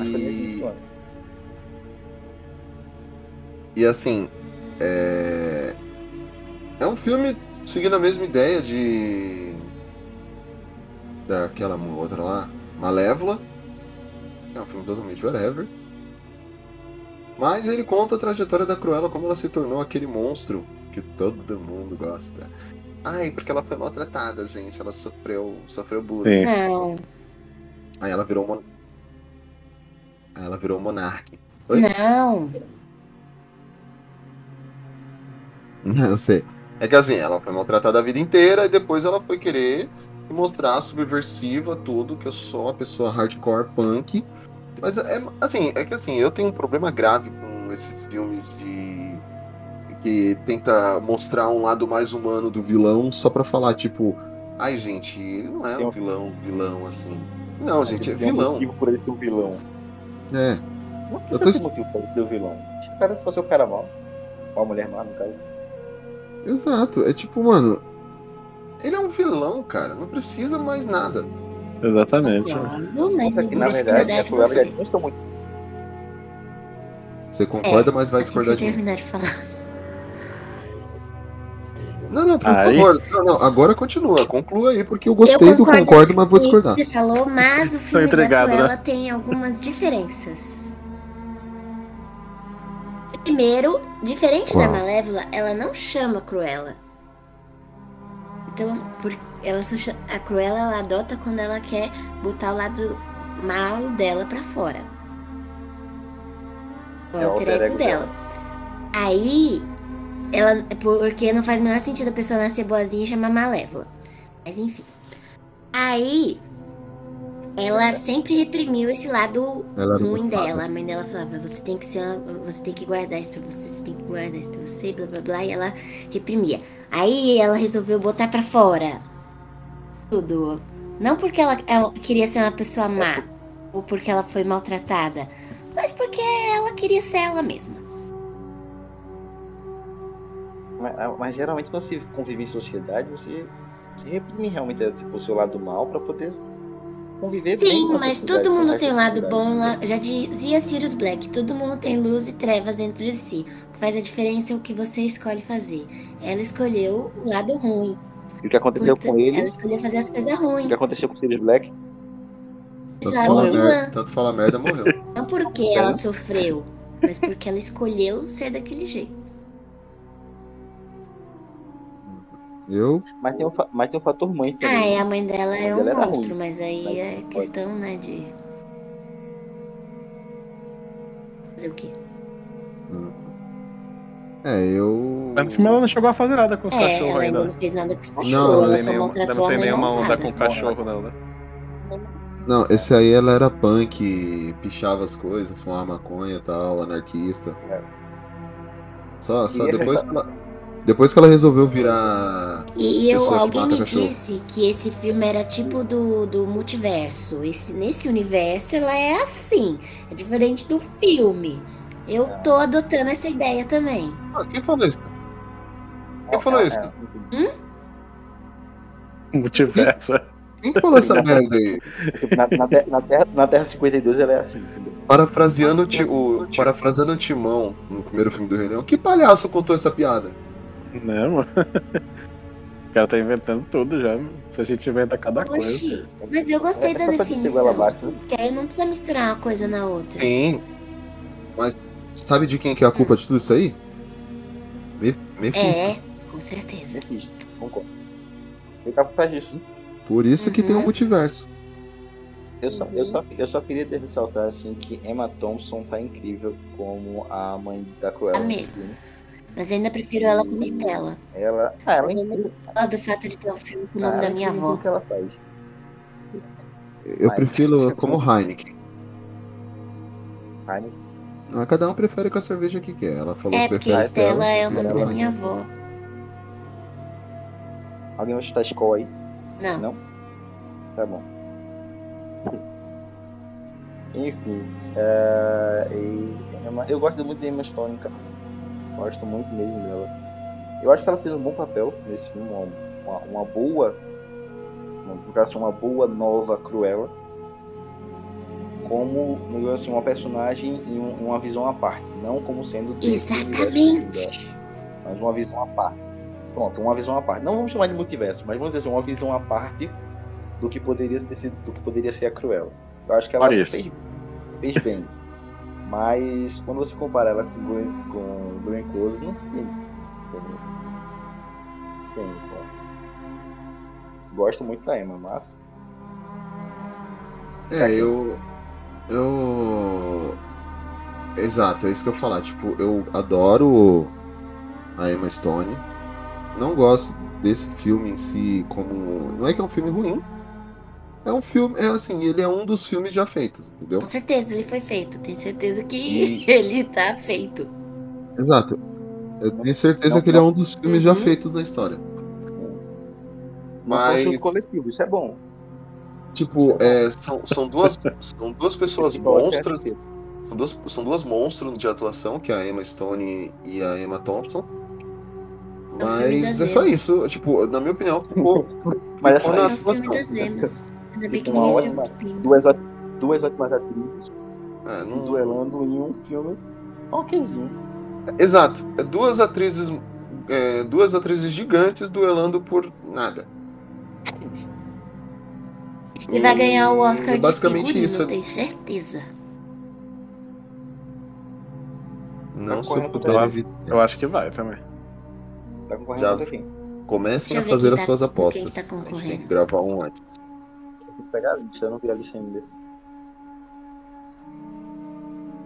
Acho que foi E, 2021. E assim, é... é um filme seguindo a mesma ideia de. daquela outra lá, Malévola. É um filme totalmente whatever. Mas ele conta a trajetória da Cruella, como ela se tornou aquele monstro que todo mundo gosta. Ai, porque ela foi maltratada, gente. Ela sofreu, sofreu bullying. Sim. Não, Aí ela virou mon... Aí ela virou monarque. Oi? não. Eu sei. É que assim, ela foi maltratada a vida inteira e depois ela foi querer se mostrar subversiva, tudo, que eu sou uma pessoa hardcore punk. Mas é assim, é que assim, eu tenho um problema grave com esses filmes de que tenta mostrar um lado mais humano do vilão só pra falar tipo, ai gente, ele não é Tem um um- vilão, vilão assim. Não, gente, é Tem um vilão. motivo por ele ser um vilão. É. Não Eu tô- ter motivo pra ele ser o vilão. Se o cara fosse o cara mal. Ou a mulher má, no caso. Exato. É tipo, mano, ele é um vilão, cara, não precisa mais nada. Exatamente. Concordo, mas que, na verdade, a Cruella já gostou muito. Você concorda, mas vai Assim que discordar de mim. terminar de falar. Não, não, por Aí- favor. Não, não, agora continua. Conclua aí, porque eu gostei eu do concordo, mas vou isso discordar. que você falou, mas o filme da intrigado, né? Cruella tem algumas diferenças. Primeiro, diferente Qual? da Malévola, ela não chama Cruella. Então, por, ela só cha- a Cruella ela adota quando ela quer botar o lado mal dela pra fora. O É alter ego ego dela. Aí, ela. Porque não faz o menor sentido a pessoa nascer boazinha e chamar Malévola. Mas enfim. Aí, ela sempre reprimiu esse lado ruim dela. A mãe dela falava, você tem que ser uma- você tem que guardar isso pra você, você tem que guardar isso pra você, blá blá blá, e ela reprimia. Aí ela resolveu botar pra fora tudo. Não porque ela, ela queria ser uma pessoa má, ou porque ela foi maltratada, mas porque ela queria ser ela mesma. Mas, mas geralmente quando você convive em sociedade, você, você reprime realmente tipo, o seu lado mal pra poder conviver bem Sim, com a mas todo o mundo tem um lado bom, lá- já dizia Sirius Black, todo mundo tem luz e trevas dentro de si. O que faz a diferença é o que você escolhe fazer. Ela escolheu o lado ruim. E o que aconteceu com ele, Ela escolheu fazer as coisas o ruins. que aconteceu com o Sirius Black, Tanto Ela fala, é merda, tanto fala merda, morreu. Não porque ela sofreu, mas porque ela escolheu ser daquele jeito. Eu. mas tem um, mas tem um fator mãe também. Ah, é, a mãe dela é um era monstro, ruim. mas aí Mas é pode. questão, né, de. Fazer o quê? É, eu. Mas no filme ela não chegou a fazer nada com os É, cachorros ela ainda ainda. não fez nada com os Não, cachorros, não ela tem só nenhuma, maltratou não a tem mãe nenhuma onda com cachorro, não, né? Não, esse aí ela era punk, pichava as coisas, fumava maconha e tal, anarquista. É. Só, só E- depois que ela. Depois que ela resolveu virar. E eu, alguém me cachorro. disse que esse filme era tipo do, do multiverso. Esse, nesse universo ela é assim. É diferente do filme. Eu tô adotando essa ideia também. Ah, quem falou isso? Quem falou isso? é. Multiverso. é. Quem falou essa merda aí? Na, na, Terra- na terra, na Terra 52 ela é assim? Parafraseando o, parafraseando o Timão no primeiro filme do Rei Leão, que palhaço contou essa piada? Né, mano? Os caras tá inventando tudo já. mano. Se a gente inventa cada coisa. Oxi, mas eu gostei É da goela definição. né? Porque aí não precisa misturar uma coisa na outra. Sim. Mas sabe de quem que é a culpa de tudo isso aí? Me Mephisto. É, com certeza. Mephisto, concordo. Eu tava por trás disso. Por isso que tem um Uhum. multiverso. Eu só, eu, só, eu só queria ressaltar assim que Emma Thompson tá incrível como a mãe da Cruella. Tá mesmo. Mas ainda prefiro ela como Estela. Ela. Ah, ela é incrível. Gosto do fato de ter um filme com o Ah, nome ela da é minha avó. que ela faz. Eu Mas- prefiro como Heineken. Heineken. Ah, Cada um prefere com a cerveja que quer. Ela falou É, que porque prefere Estela é o nome da minha avó. Alguém vai chutar a escola aí? Não. Não? Tá bom. Enfim. e eu gosto muito de Emma Stone, cara. Gosto muito mesmo dela. Eu acho que ela fez um bom papel nesse filme, uma, uma, uma boa. Uma, assim, uma boa nova Cruella. Como assim, uma personagem em um- uma visão à parte. Não como sendo Exatamente. dela, mas uma visão à parte. Pronto, uma visão à parte. Não vamos chamar de multiverso, mas vamos dizer assim, uma visão à parte do que poderia ter sido, do que poderia ser a Cruella. Eu acho que ela fez, fez bem. Mas quando você compara ela com Gwen, com Gwen Close, não tem. Tem, então. Gosto muito da Emma, mas É, eu. Eu. Exato, é isso que eu falar. Tipo, eu adoro a Emma Stone. Não gosto desse filme em si como. Não é que é um filme ruim. É um filme. É assim, ele é um dos filmes já feitos, entendeu? Com certeza, ele foi feito. Tenho certeza que E- ele tá feito. Exato. Eu tenho certeza Não, que ele é um dos filmes já Uhum. feitos na história. não é um Mas, coletivo, isso é bom. tipo, é, são, são, duas, são duas pessoas a monstras. São duas, são duas monstros de atuação, que é a Emma Stone e a Emma Thompson. É Mas é só isso. Tipo, na minha opinião, ficou. Mas ficou na É filme atuação. Uma ótima- duas, duas ótimas atrizes É, se não- duelando em um filme okzinho. Exato. É duas atrizes. é, duas atrizes gigantes duelando por nada. Ele vai ganhar o Oscar É basicamente de figurino, isso. eu tenho certeza. Não Tá se eu puder tá? evitar. Eu acho que vai também. Tá concorrendo Já-? Comecem Deixa a eu fazer as tá- suas quem apostas. tá a gente tem que gravar um antes. Tem que pegar a lista, eu não vi a lista ainda.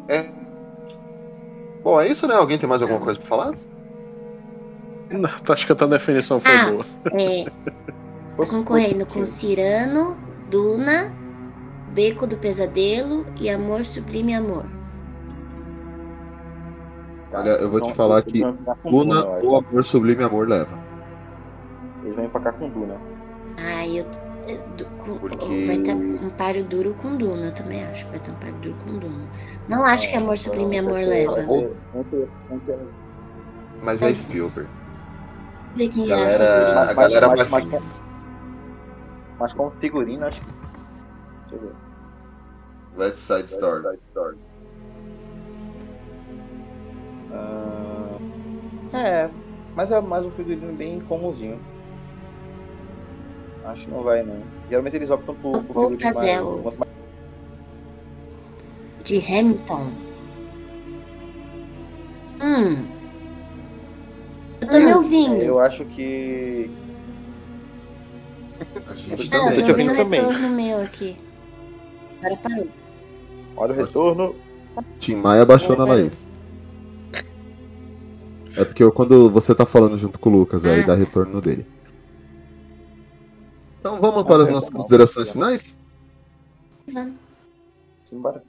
É. Bom, é isso, né? Alguém tem mais alguma coisa pra falar? Não, Acho que a tua definição foi Ah. boa. É, concorrendo com Cirano, Duna, Beco do Pesadelo e Amor Sublime Amor. Olha, eu vou te falar que Duna, ou Amor Sublime Amor leva. Eles vão empacar com Duna. Ai, eu. É, com- Porque- Vai estar um páreo duro com Duna, eu também acho. que Vai ter um páreo duro com Duna. Não acho que Amor Sublime Amor leva. Entre- entre- entre- Mas é Spielberg. Quem é Galera- a galera mas, vai mas, mas, mas como figurino, acho que. Deixa eu ver. West Side Story. Ah, é, mas é mais um figurino bem comumzinho. Acho que não vai, não. Geralmente eles optam por, por mais, mais. De Hamilton. Hum. Eu tô me ouvindo. Eu acho que. A gente Não, também. eu tô ouvindo também. retorno meu aqui. Agora parou. Olha o retorno. Tim Maia baixou na Laís. É porque eu- quando você tá falando junto com o Lucas, aí Ah. dá retorno dele. Então vamos para as nossas considerações finais? Vamos. Simbora.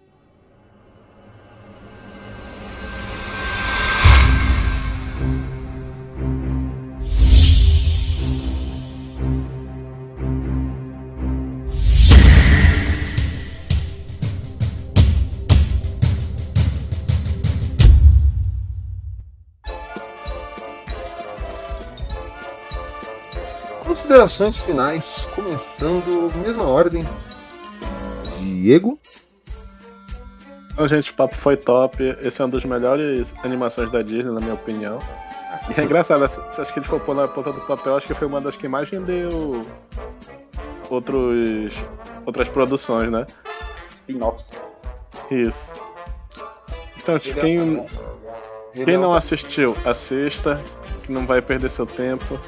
Considerações finais, começando mesma ordem. Diego, Então, gente, o papo foi top. Esse é uma das melhores animações da Disney, na minha opinião. E é engraçado, se acho que ele for pôr na ponta do papel, acho que foi uma das que mais vendeu outros, outras produções, né? Spin-offs. Isso. Então, é- quem, quem um- não assistiu, assista, que não vai perder seu tempo.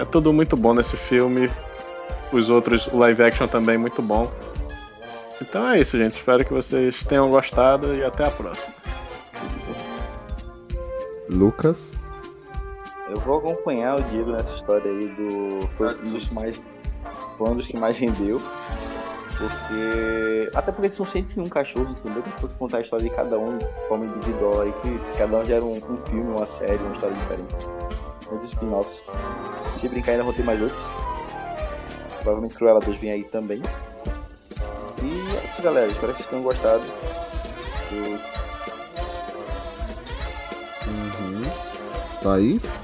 É tudo muito bom nesse filme. Os outros, o live action também muito bom. Então é isso, gente. Espero que vocês tenham gostado e até a próxima. Lucas. Eu vou acompanhar o Diego nessa história aí do. Foi um dos mais. Foi um dos que mais rendeu. Porque. Até porque são 101 cachorros, entendeu? Que fosse contar a história de cada um de forma individual aí, que cada um gera um, um filme, uma série, uma história diferente. Muitos spin-offs. Se brincar ainda vão ter mais outros. Provavelmente Cruella 2 vem aí também. E é isso galera, espero que vocês tenham gostado. do- Uhum. Thaís?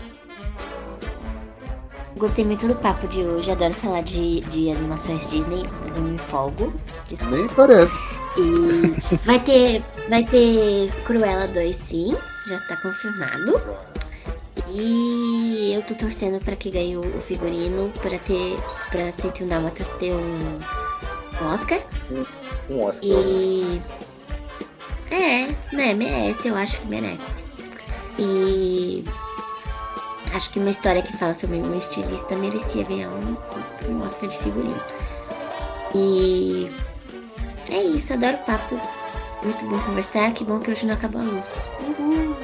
Gostei muito do papo de hoje. Adoro falar de, de animações Disney, mas eu me empolgo. Desculpa. Nem parece. E vai ter, vai ter Cruella 2 sim, já tá confirmado. E eu tô torcendo pra que ganhe o o figurino pra ter. pra 101 Dálmatas ter um, um Oscar. Um Oscar. E. É, né, merece, eu acho que merece. E. Acho que uma história que fala sobre um estilista merecia ganhar um, um Oscar de figurino. E. É isso, adoro papo. Muito bom conversar, que bom que hoje não acabou a luz. Uhul.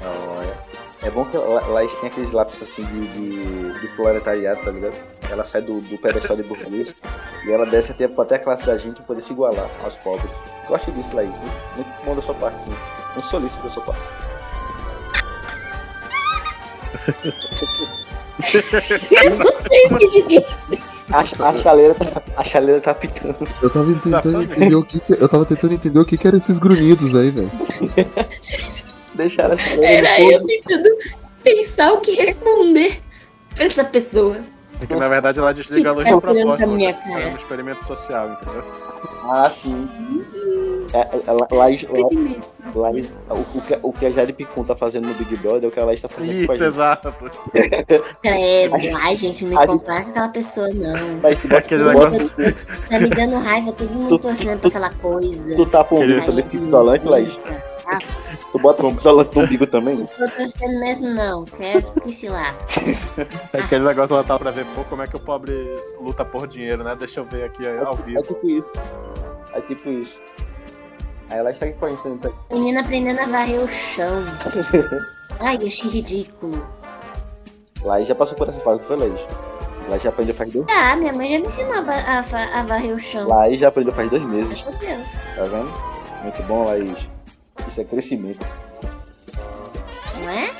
Olha. É bom que lá, lá eles têm aqueles lápis assim de, de, de proletariado, tá ligado? Ela sai do, do pedestal de burguês e ela desce até, até a classe da gente pra poder se igualar aos pobres. Gosto disso, Laís. Muito, muito bom da sua parte, sim. Muito solícito da sua parte. Eu não sei o que dizer. A, a, chaleira, tá- a chaleira tá pitando. Eu tava tentando entender o que, que- eu tava tentando entender o que, que eram esses grunhidos aí, velho. Deixaram a chaleira Era no eu tentando pensar o que responder pra essa pessoa. É que na verdade ela desliga a luz Tá de olhando propósito. minha É cara. um experimento social, entendeu? Ah, sim. É, é, lá, Laís, o, o, que, o que a Jade Picon tá fazendo no Big Brother é o que a Laís tá fazendo aqui com a Isso, gente. exato. Credo, ai gente, não me compara com aquela pessoa não. Mas tu bota, Aquele tu, negócio- Tá me dando raiva, todo mundo torcendo pra aquela coisa. tu tá com o Aquele- umbigo sobre esse isolante, Laís? Tu bota o isolante no umbigo também? não tô torcendo mesmo não, quero que se lasque. É aquele negócio lá tá pra ver, pô, como é que o pobre luta por dinheiro, né? Deixa eu ver aqui ao É vivo. tipo isso. É tipo isso. Aí ela está aqui com a gente. Menina aprendendo a varrer o chão. Ai, achei ridículo. Laís já passou por essa fase, foi Laís? Laís já aprendeu faz dois Ah, minha mãe já me ensinou a, a a varrer o chão. Laís já aprendeu faz dois meses, Meu Deus. tá vendo? Muito bom, Laís. Isso é crescimento. Não é?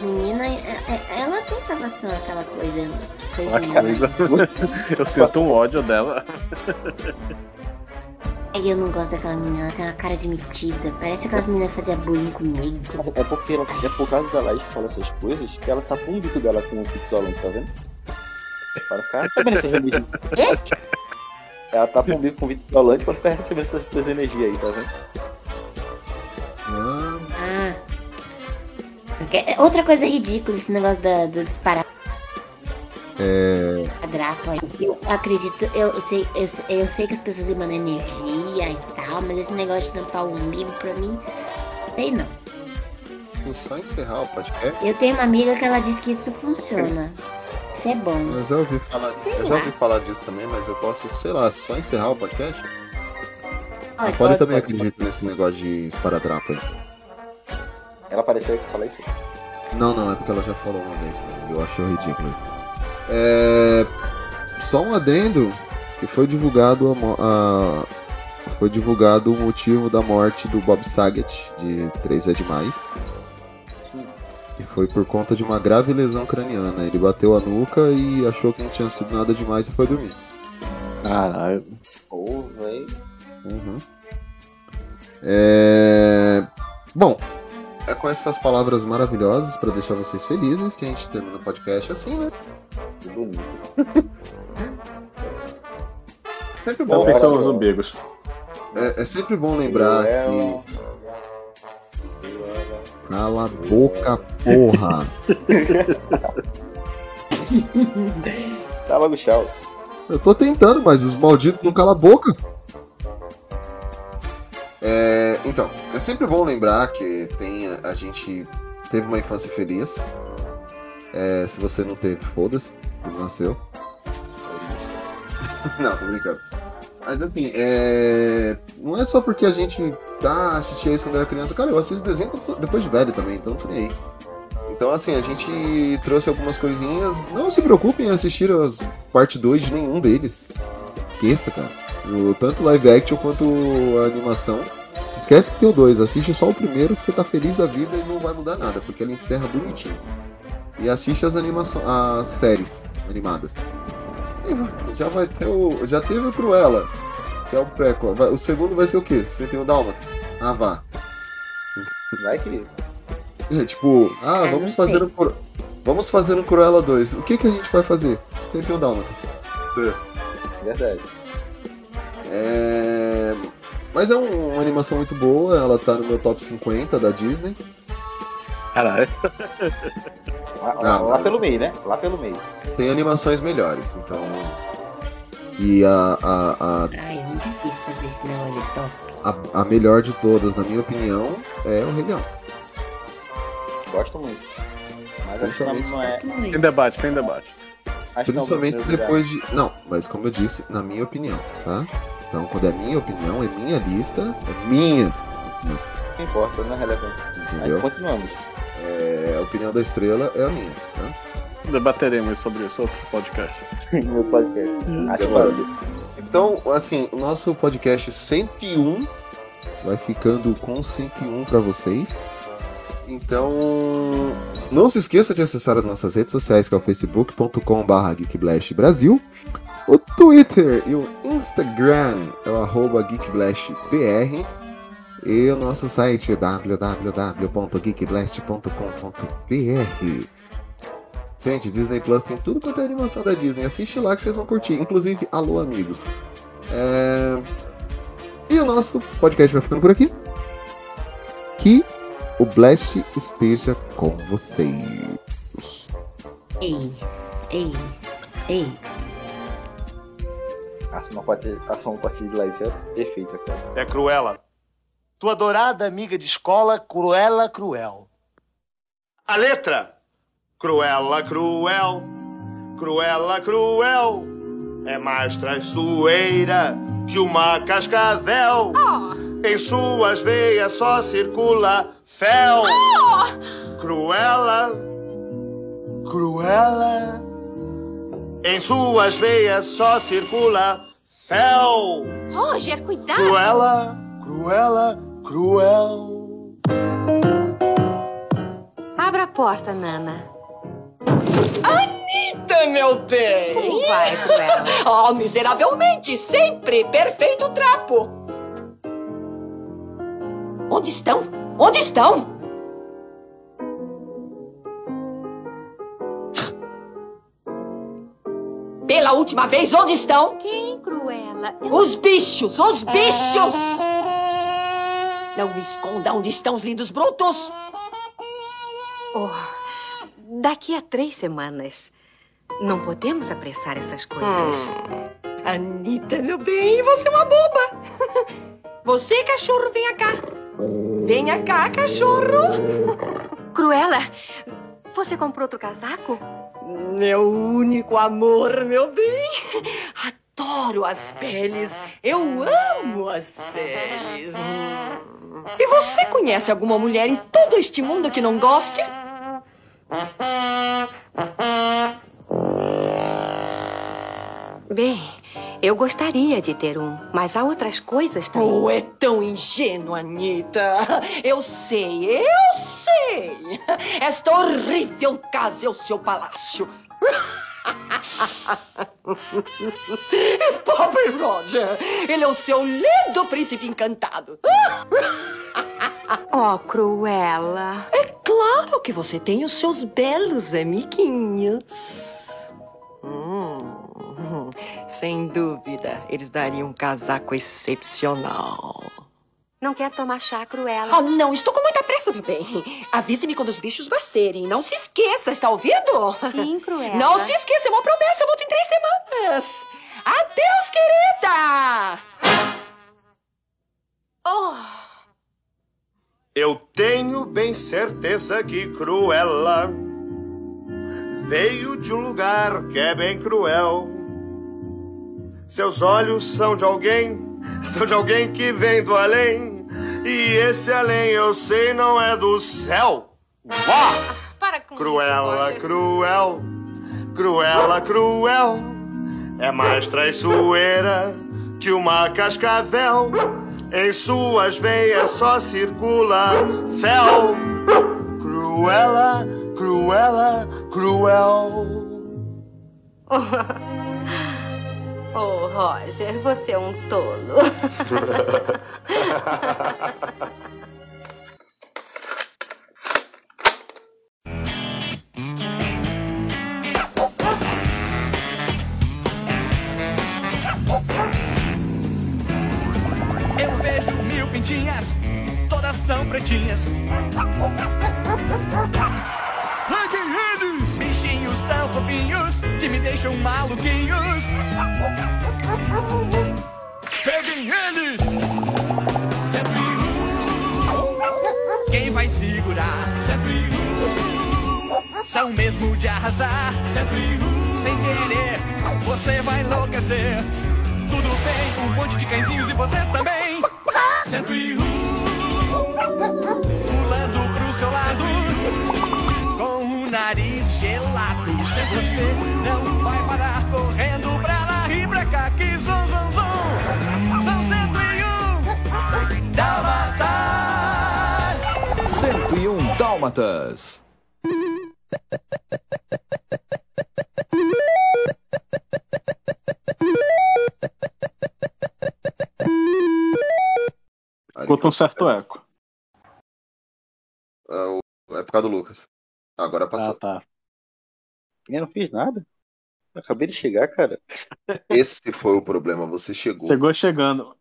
Menina, é- é- ela tem salvação, aquela coisa. A Coisinha. camisa. Eu sinto um ódio dela. Ai, eu não gosto daquela menina, ela tem uma cara de metida. Parece aquelas meninas que faziam bullying comigo. É porque ela, é por causa da Laís que fala essas coisas que ela tá com o bico dela com o isolante, tá vendo? Para ficar recebendo essas energias. Ela tá com o bico com o fixo isolante pra ficar recebendo essas tuas energias aí, tá vendo? Ah, Ah. Que- Outra coisa ridícula, esse negócio da, do disparar é. a drapa. Eu acredito, eu sei, eu, sei- eu sei que as pessoas emanam energia e tal, mas esse negócio de tampar o umbigo pra mim, sei não. Vou só encerrar o podcast. Eu tenho uma amiga que ela diz que isso funciona. Isso é bom. Eu já ouvi falar, Sei eu lá. já ouvi falar disso também, mas eu posso, sei lá, só encerrar o podcast? A Pode, Polly pode, também pode. acredita nesse negócio de esparadrapo aí. Ela apareceu aí que fala isso. Não, não, é porque ela já falou uma vez, mano. Eu acho ridículo isso. É. Só um adendo que foi divulgado a, a- Foi divulgado o motivo da morte do Bob Saget, de 3 é demais. E foi por conta de uma grave lesão craniana. Ele bateu a nuca e achou que não tinha sido nada demais e foi dormir. Caralho. Pô, velho. Uhum. É... Bom, é com essas palavras maravilhosas pra deixar vocês felizes que a gente termina o podcast assim, né? Sempre bom. Atenção aos umbigos. É, é sempre bom lembrar que. Cala a boca, porra! Tá logo tchau. Eu tô tentando, mas os malditos não calam a boca. É, então, é sempre bom lembrar que tem, a gente teve uma infância feliz. É, se você não teve, foda-se, seu. não, tô brincando. Mas assim, é, não é só porque a gente tá assistia isso quando era criança. Cara, eu assisto desenho depois de velho também, então tô nem aí. Então, assim, a gente trouxe algumas coisinhas. Não se preocupem em assistir as parte 2 de nenhum deles. Esqueça, cara. O, tanto live action quanto a animação. Esquece que tem o 2. Assiste só o primeiro que você tá feliz da vida e não vai mudar nada, porque ele encerra bonitinho. E assiste as animações. as séries animadas. E já vai ter o. Já teve o Cruella, que é o prequel. O segundo vai ser o quê? Você tem o Dálmatas. Ah, vá. Vai que. É, tipo, ah, não vamos fazer um Vamos fazer um Cruella 2. O que, que a gente vai fazer? 101 Dálmatas. Verdade. É... Mas é um- uma animação muito boa, ela tá no meu top 50 da Disney. Caralho. Lá, Ah, lá mas- pelo meio, né? Lá pelo meio. Tem animações melhores, então. E a, a, a, Ai, é muito difícil fazer não, ele é top. a, a melhor de todas, na minha opinião, é o Rei Leão. Gosto muito. Mas acho que não, é. Gosto muito. Tem debate, tem debate. Acho é Principalmente meu depois de. Não, mas como eu disse, na minha opinião, tá? Então, quando é minha opinião, é minha lista, é minha, Não importa, não é relevante. entendeu? Mas continuamos. É, a opinião da estrela é a minha, tá? Debateremos sobre isso outro podcast. Meu podcast. Acho Demorou. válido. Então, assim, o nosso podcast 101 vai ficando com 101 para vocês. Então, não se esqueça de acessar as nossas redes sociais, que é o facebook.com.br Geekblast Brasil, Twitter e o Instagram é o arroba geekblastbr e o nosso site é www.geekblast.com.br. Gente, Disney Plus tem tudo quanto é animação da Disney. Assiste lá que vocês vão curtir. Inclusive, alô, amigos. É, E o nosso podcast vai ficando por aqui. Que o Blast esteja com vocês. Ex, ex, ex. A sonoplastia a sonoplastia de Laís é perfeita, cara. É Cruella. Tua adorada amiga de escola, Cruella Cruel. A letra. Cruella Cruel. Cruella Cruel. É mais traiçoeira que uma cascavel. Em suas veias só circula fel. Cruella. Cruella. Em suas veias só circula fel. Roger, cuidado! Cruella, Cruella, cruel. Abra a porta, Nana. Anitta, meu bem! Como vai, Cruella? Oh, miseravelmente, sempre! Perfeito trapo! Onde estão? Onde estão? Pela última vez, onde estão? Quem, Cruella? Eu- Os bichos! Os bichos! Não me esconda onde estão os lindos brutos! Oh, daqui a três semanas. Não podemos apressar essas coisas. Anitta, meu bem, você é uma boba! Você, cachorro, venha cá! Venha cá, cachorro! Cruella, você comprou outro casaco? Meu único amor, meu bem! Adoro as peles! Eu amo as peles! E você conhece alguma mulher em todo este mundo que não goste? Bem, eu gostaria de ter um, mas há outras coisas também. Oh, é tão ingênua, Anitta! Eu sei, eu sei! Esta horrível casa é o seu palácio! Pobre Roger! Ele é o seu lindo príncipe encantado! Oh, Cruella. É claro que você tem os seus belos amiguinhos. Sem dúvida, eles dariam um casaco excepcional. Não quer tomar chá, Cruella? Ah, não, estou com muita pressa, meu bem. Avise-me quando os bichos nascerem. Não se esqueça, está ouvindo? Sim, Cruella. Não se esqueça, é uma promessa. Eu volto em três semanas. Adeus, querida! Oh. Eu tenho bem certeza que Cruella veio de um lugar que é bem cruel. Seus olhos são de alguém, são de alguém que vem do além. E esse além eu sei não é do céu. Vá! Para com Cruella, cruel, cruela, cruel. É mais traiçoeira que uma cascavel. Em suas veias só circula fel. Cruela, cruela, cruel. Oh, Roger, você é um tolo. Eu vejo mil pintinhas, todas tão pretinhas. Bichinhos tão fofinhos deixam maluquinhos. Peguem eles! 101. Quem vai segurar? 101. São mesmo de arrasar. 101. Sem querer, você vai enlouquecer. Tudo bem, um monte de cãezinhos e você também. 101. Você não vai parar correndo pra lá e pra cá. Que zum, zum, zum. São 101. Dálmatas. 101 Dálmatas. Escuta um certo eco. É, é por causa do Lucas. Agora passou. Ah, tá. Eu não fiz nada. Eu acabei de chegar, cara. Esse foi o problema. Você chegou. Chegou chegando.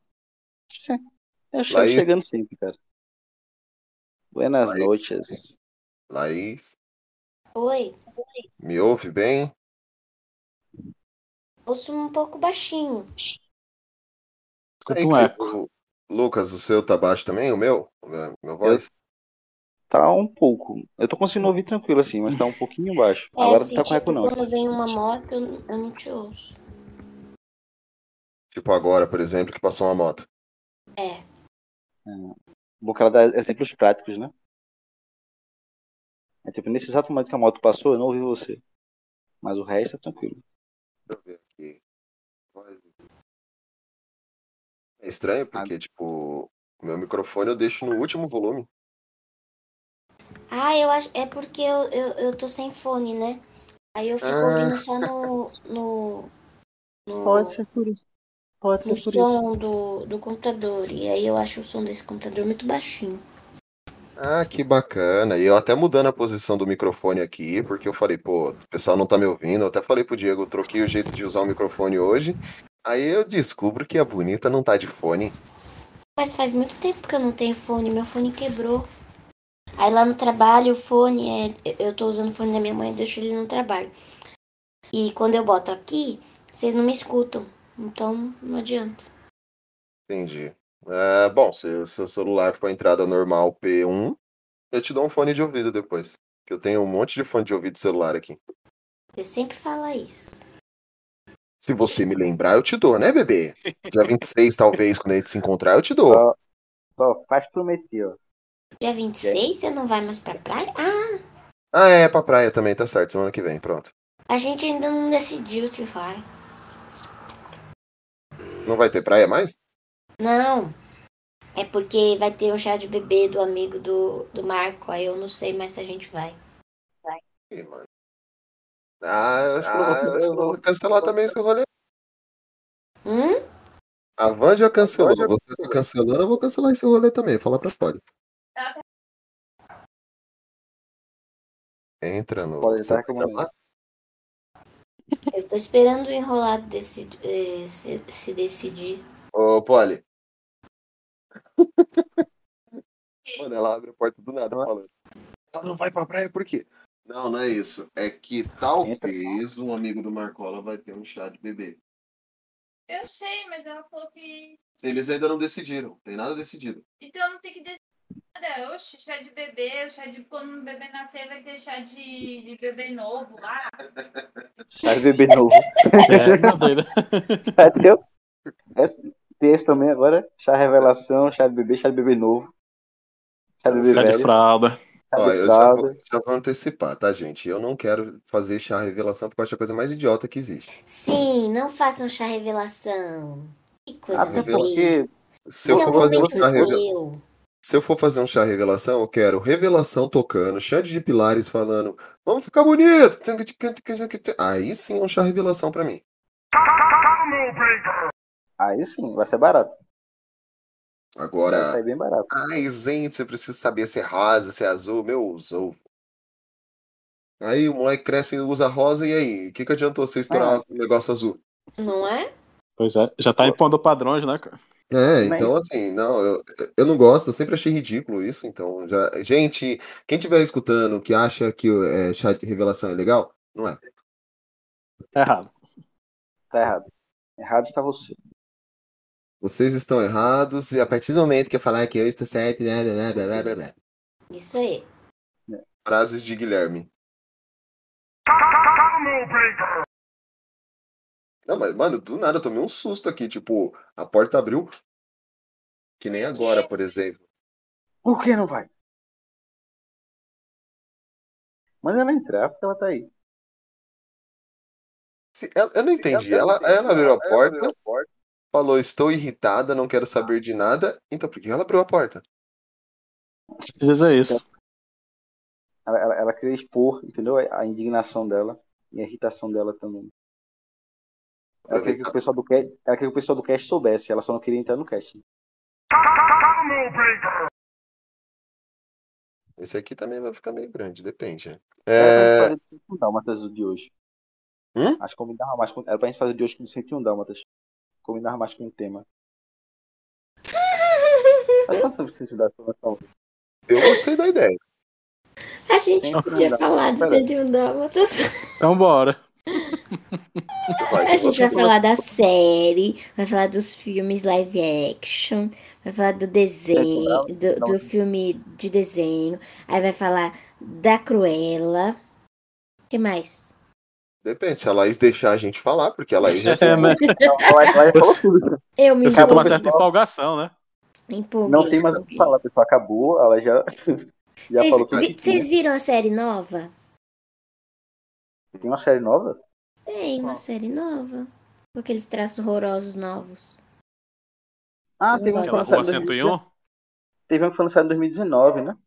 Eu chego Laís. chegando sempre, cara. Buenas Laís. noches. Laís, Oi, me ouve bem? ouço um pouco baixinho. Escuta É um eco. Lucas, o seu tá baixo também? O meu? O meu, meu voz? Tá um pouco. Eu tô conseguindo ouvir tranquilo assim, mas tá um pouquinho baixo. É, Agora não tá com eco tipo, não. quando vem uma moto, eu, eu não te ouço. Tipo agora, por exemplo, que passou uma moto. É. Vou querer dar exemplos práticos, né? É tipo, nesse exato momento que a moto passou, eu não ouvi você. Mas o resto é tranquilo. Deixa eu ver aqui. É estranho porque, tipo, o meu microfone eu deixo no último volume. Ah, eu acho. É porque eu, eu, eu tô sem fone, né? Aí eu fico Ah. ouvindo só no. no. no Pode ser por isso. Pode no ser por som isso. do, do computador. E aí eu acho o som desse computador muito baixinho. Ah, que bacana. E eu até mudando a posição do microfone aqui, porque eu falei, pô, o pessoal não tá me ouvindo. Eu até falei pro Diego, eu troquei o jeito de usar o microfone hoje. Aí eu descubro que a bonita não tá de fone. Mas faz muito tempo que eu não tenho fone. Meu fone quebrou. Aí lá no trabalho, o fone é. Eu tô usando o fone da minha mãe e deixo ele no trabalho. E quando eu boto aqui, vocês não me escutam. Então não adianta. Entendi. É, bom, se o seu celular for a entrada normal P1, eu te dou um fone de ouvido depois. Que eu tenho um monte de fone de ouvido celular aqui. Você sempre fala isso. Se você me lembrar, eu te dou, né, bebê? Dia 26, talvez, quando a gente se encontrar, eu te dou. Ó, ó, faz prometer, ó. Dia 26 você não vai mais pra praia? Ah, Ah, é, pra praia também, tá certo. Semana que vem, pronto. a gente ainda não decidiu se vai. Não vai ter praia mais? Não. É porque vai ter um chá de bebê do amigo do, do Marco. Aí eu não sei mais se a gente vai. Ih, mano. Ah, eu acho que eu vou, eu vou cancelar também esse rolê. Hum? A Van já cancelou. Você tá cancelando, eu vou cancelar esse rolê também. Fala pra Polly. Entra no. Pode vai como? Eu tô esperando o enrolado desse, eh, se, se decidir. Ô, Polly. Mano, ela abre a porta do nada falando. Ela não vai pra praia por quê? Não, não é isso. É que talvez um amigo do Marcola vai ter um chá de bebê. Eu sei, mas ela falou que. Eles ainda não decidiram. Tem nada decidido. Então não tem que decidir nada. Oxe, chá de bebê, o chá de quando o bebê nascer vai ter chá de, de bebê novo lá. Chá de bebê novo. É, meu doido. Entendeu? Esse, tem esse também agora. Chá revelação, chá de bebê, chá de bebê novo. Chá de bebê Chá de velho. fralda. De Ó, eu já fralda. vou, já vou antecipar, tá, gente? Eu não quero fazer chá revelação porque eu acho a coisa mais idiota que existe. Sim, não façam chá revelação. Que coisa Revela- linda. Se eu Não, for fazer um chá revelação. Se eu for fazer um chá revelação, eu quero revelação tocando, Xande de Pilares falando, vamos ficar bonito. Aí sim é um chá revelação pra mim. Aí sim, vai ser barato. Vai Agora, sair bem barato. ai, gente, você precisa saber se é rosa, se é azul. Meu, usou. Aí o moleque cresce e usa rosa, e aí? O que, que adiantou você estourar o negócio azul? Não é? Pois é, já tá impondo padrões, né, cara? É, então assim, não, eu, eu não gosto, eu sempre achei ridículo isso, então já. Gente, quem estiver escutando que acha que é, chá de revelação é legal, não é. Tá errado. Tá errado. Errado está você. Vocês estão errados, e a partir do momento que eu falar que eu estou certo, blá, blá, blá, blá, blá, blá. Isso aí. Frases de Guilherme. Não, mas, mano, do nada eu tomei um susto aqui, tipo, a porta abriu. Que nem agora, por exemplo. Por que não vai? Manda ela entrar, porque ela tá aí. Se- Eu, eu não entendi. Ela, ela abriu a porta, falou, estou irritada, não quero saber de nada. Então por que ela abriu a porta? Diz é isso. Ela, ela, ela queria expor, entendeu? A indignação dela e a irritação dela também. Ela queria que o pessoal do cast, ela queria que o pessoal do cast soubesse, ela só não queria entrar no cast. Esse aqui também vai ficar meio grande, depende. né? Era pra É... gente fazer 101 Dálmatas o de hoje. Hum? Acho que combinava mais com. Era pra gente fazer o de hoje com 101 Dálmatas. Combinava mais com o tema. Eu gostei da ideia. A gente podia falar Pera. 101 Dálmatas. Então bora. A gente vai falar da série, vai falar dos filmes live action, vai falar do desenho, do, do filme de desenho, aí vai falar da Cruella. O que mais? Depende, se a Laís deixar a gente falar, porque a Laís já É, ela falou tudo. Eu me Eu sinto uma certa empolgação, né? empolguei, Não tem mais o que falar, pessoal. Acabou, ela já. Já Vocês falou tudo. Vocês viram a série nova? Tem uma série nova? Tem uma série nova. Com aqueles traços horrorosos novos. Ah, Eu teve uma que foi Aquela lançada em 101? 2019. Teve uma que foi lançada em 2019, né?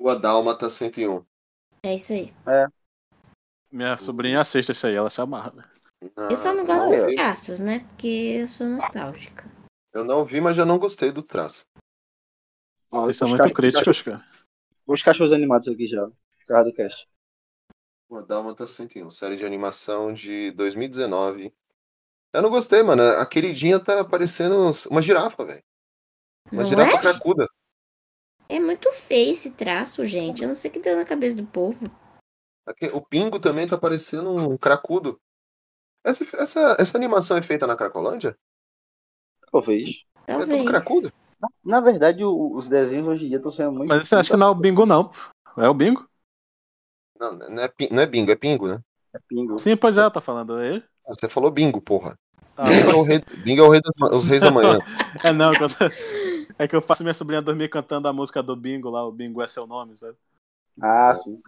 Rua Dálmata 101. É isso aí. Minha sobrinha assiste isso aí, ela se amarra. né? Eu só não Ah, gosto não dos traços, né? Porque eu sou nostálgica. Eu não vi, mas já não gostei do traço. Vocês são Os muito cachorros- críticos, cara. Os cachorros animados aqui já. Carro do cast. Rua Dálmata 101, série de animação de 2019. Eu não gostei, mano. A queridinha tá parecendo uma girafa, velho. Uma Não girafa é? cracuda. É muito feio esse traço, gente. Eu não sei o que deu na cabeça do povo. Aque- O Pingo também tá parecendo um cracudo. Essa, essa, essa animação é feita na Cracolândia? Talvez. É tudo Talvez. cracudo? Na verdade, o- os desenhos hoje em dia estão sendo muito. Mas você acha que não é o bingo, não? É o bingo? Não, não é, não é bingo, é pingo, né? É pingo. Sim, pois é, tá falando ele. Você falou bingo, porra. Ah, Bingo é o rei, bingo é o rei das, ma- os reis da manhã. É não, é que eu faço minha sobrinha dormir cantando a música do bingo lá, o bingo é seu nome, sabe? Ah, sim.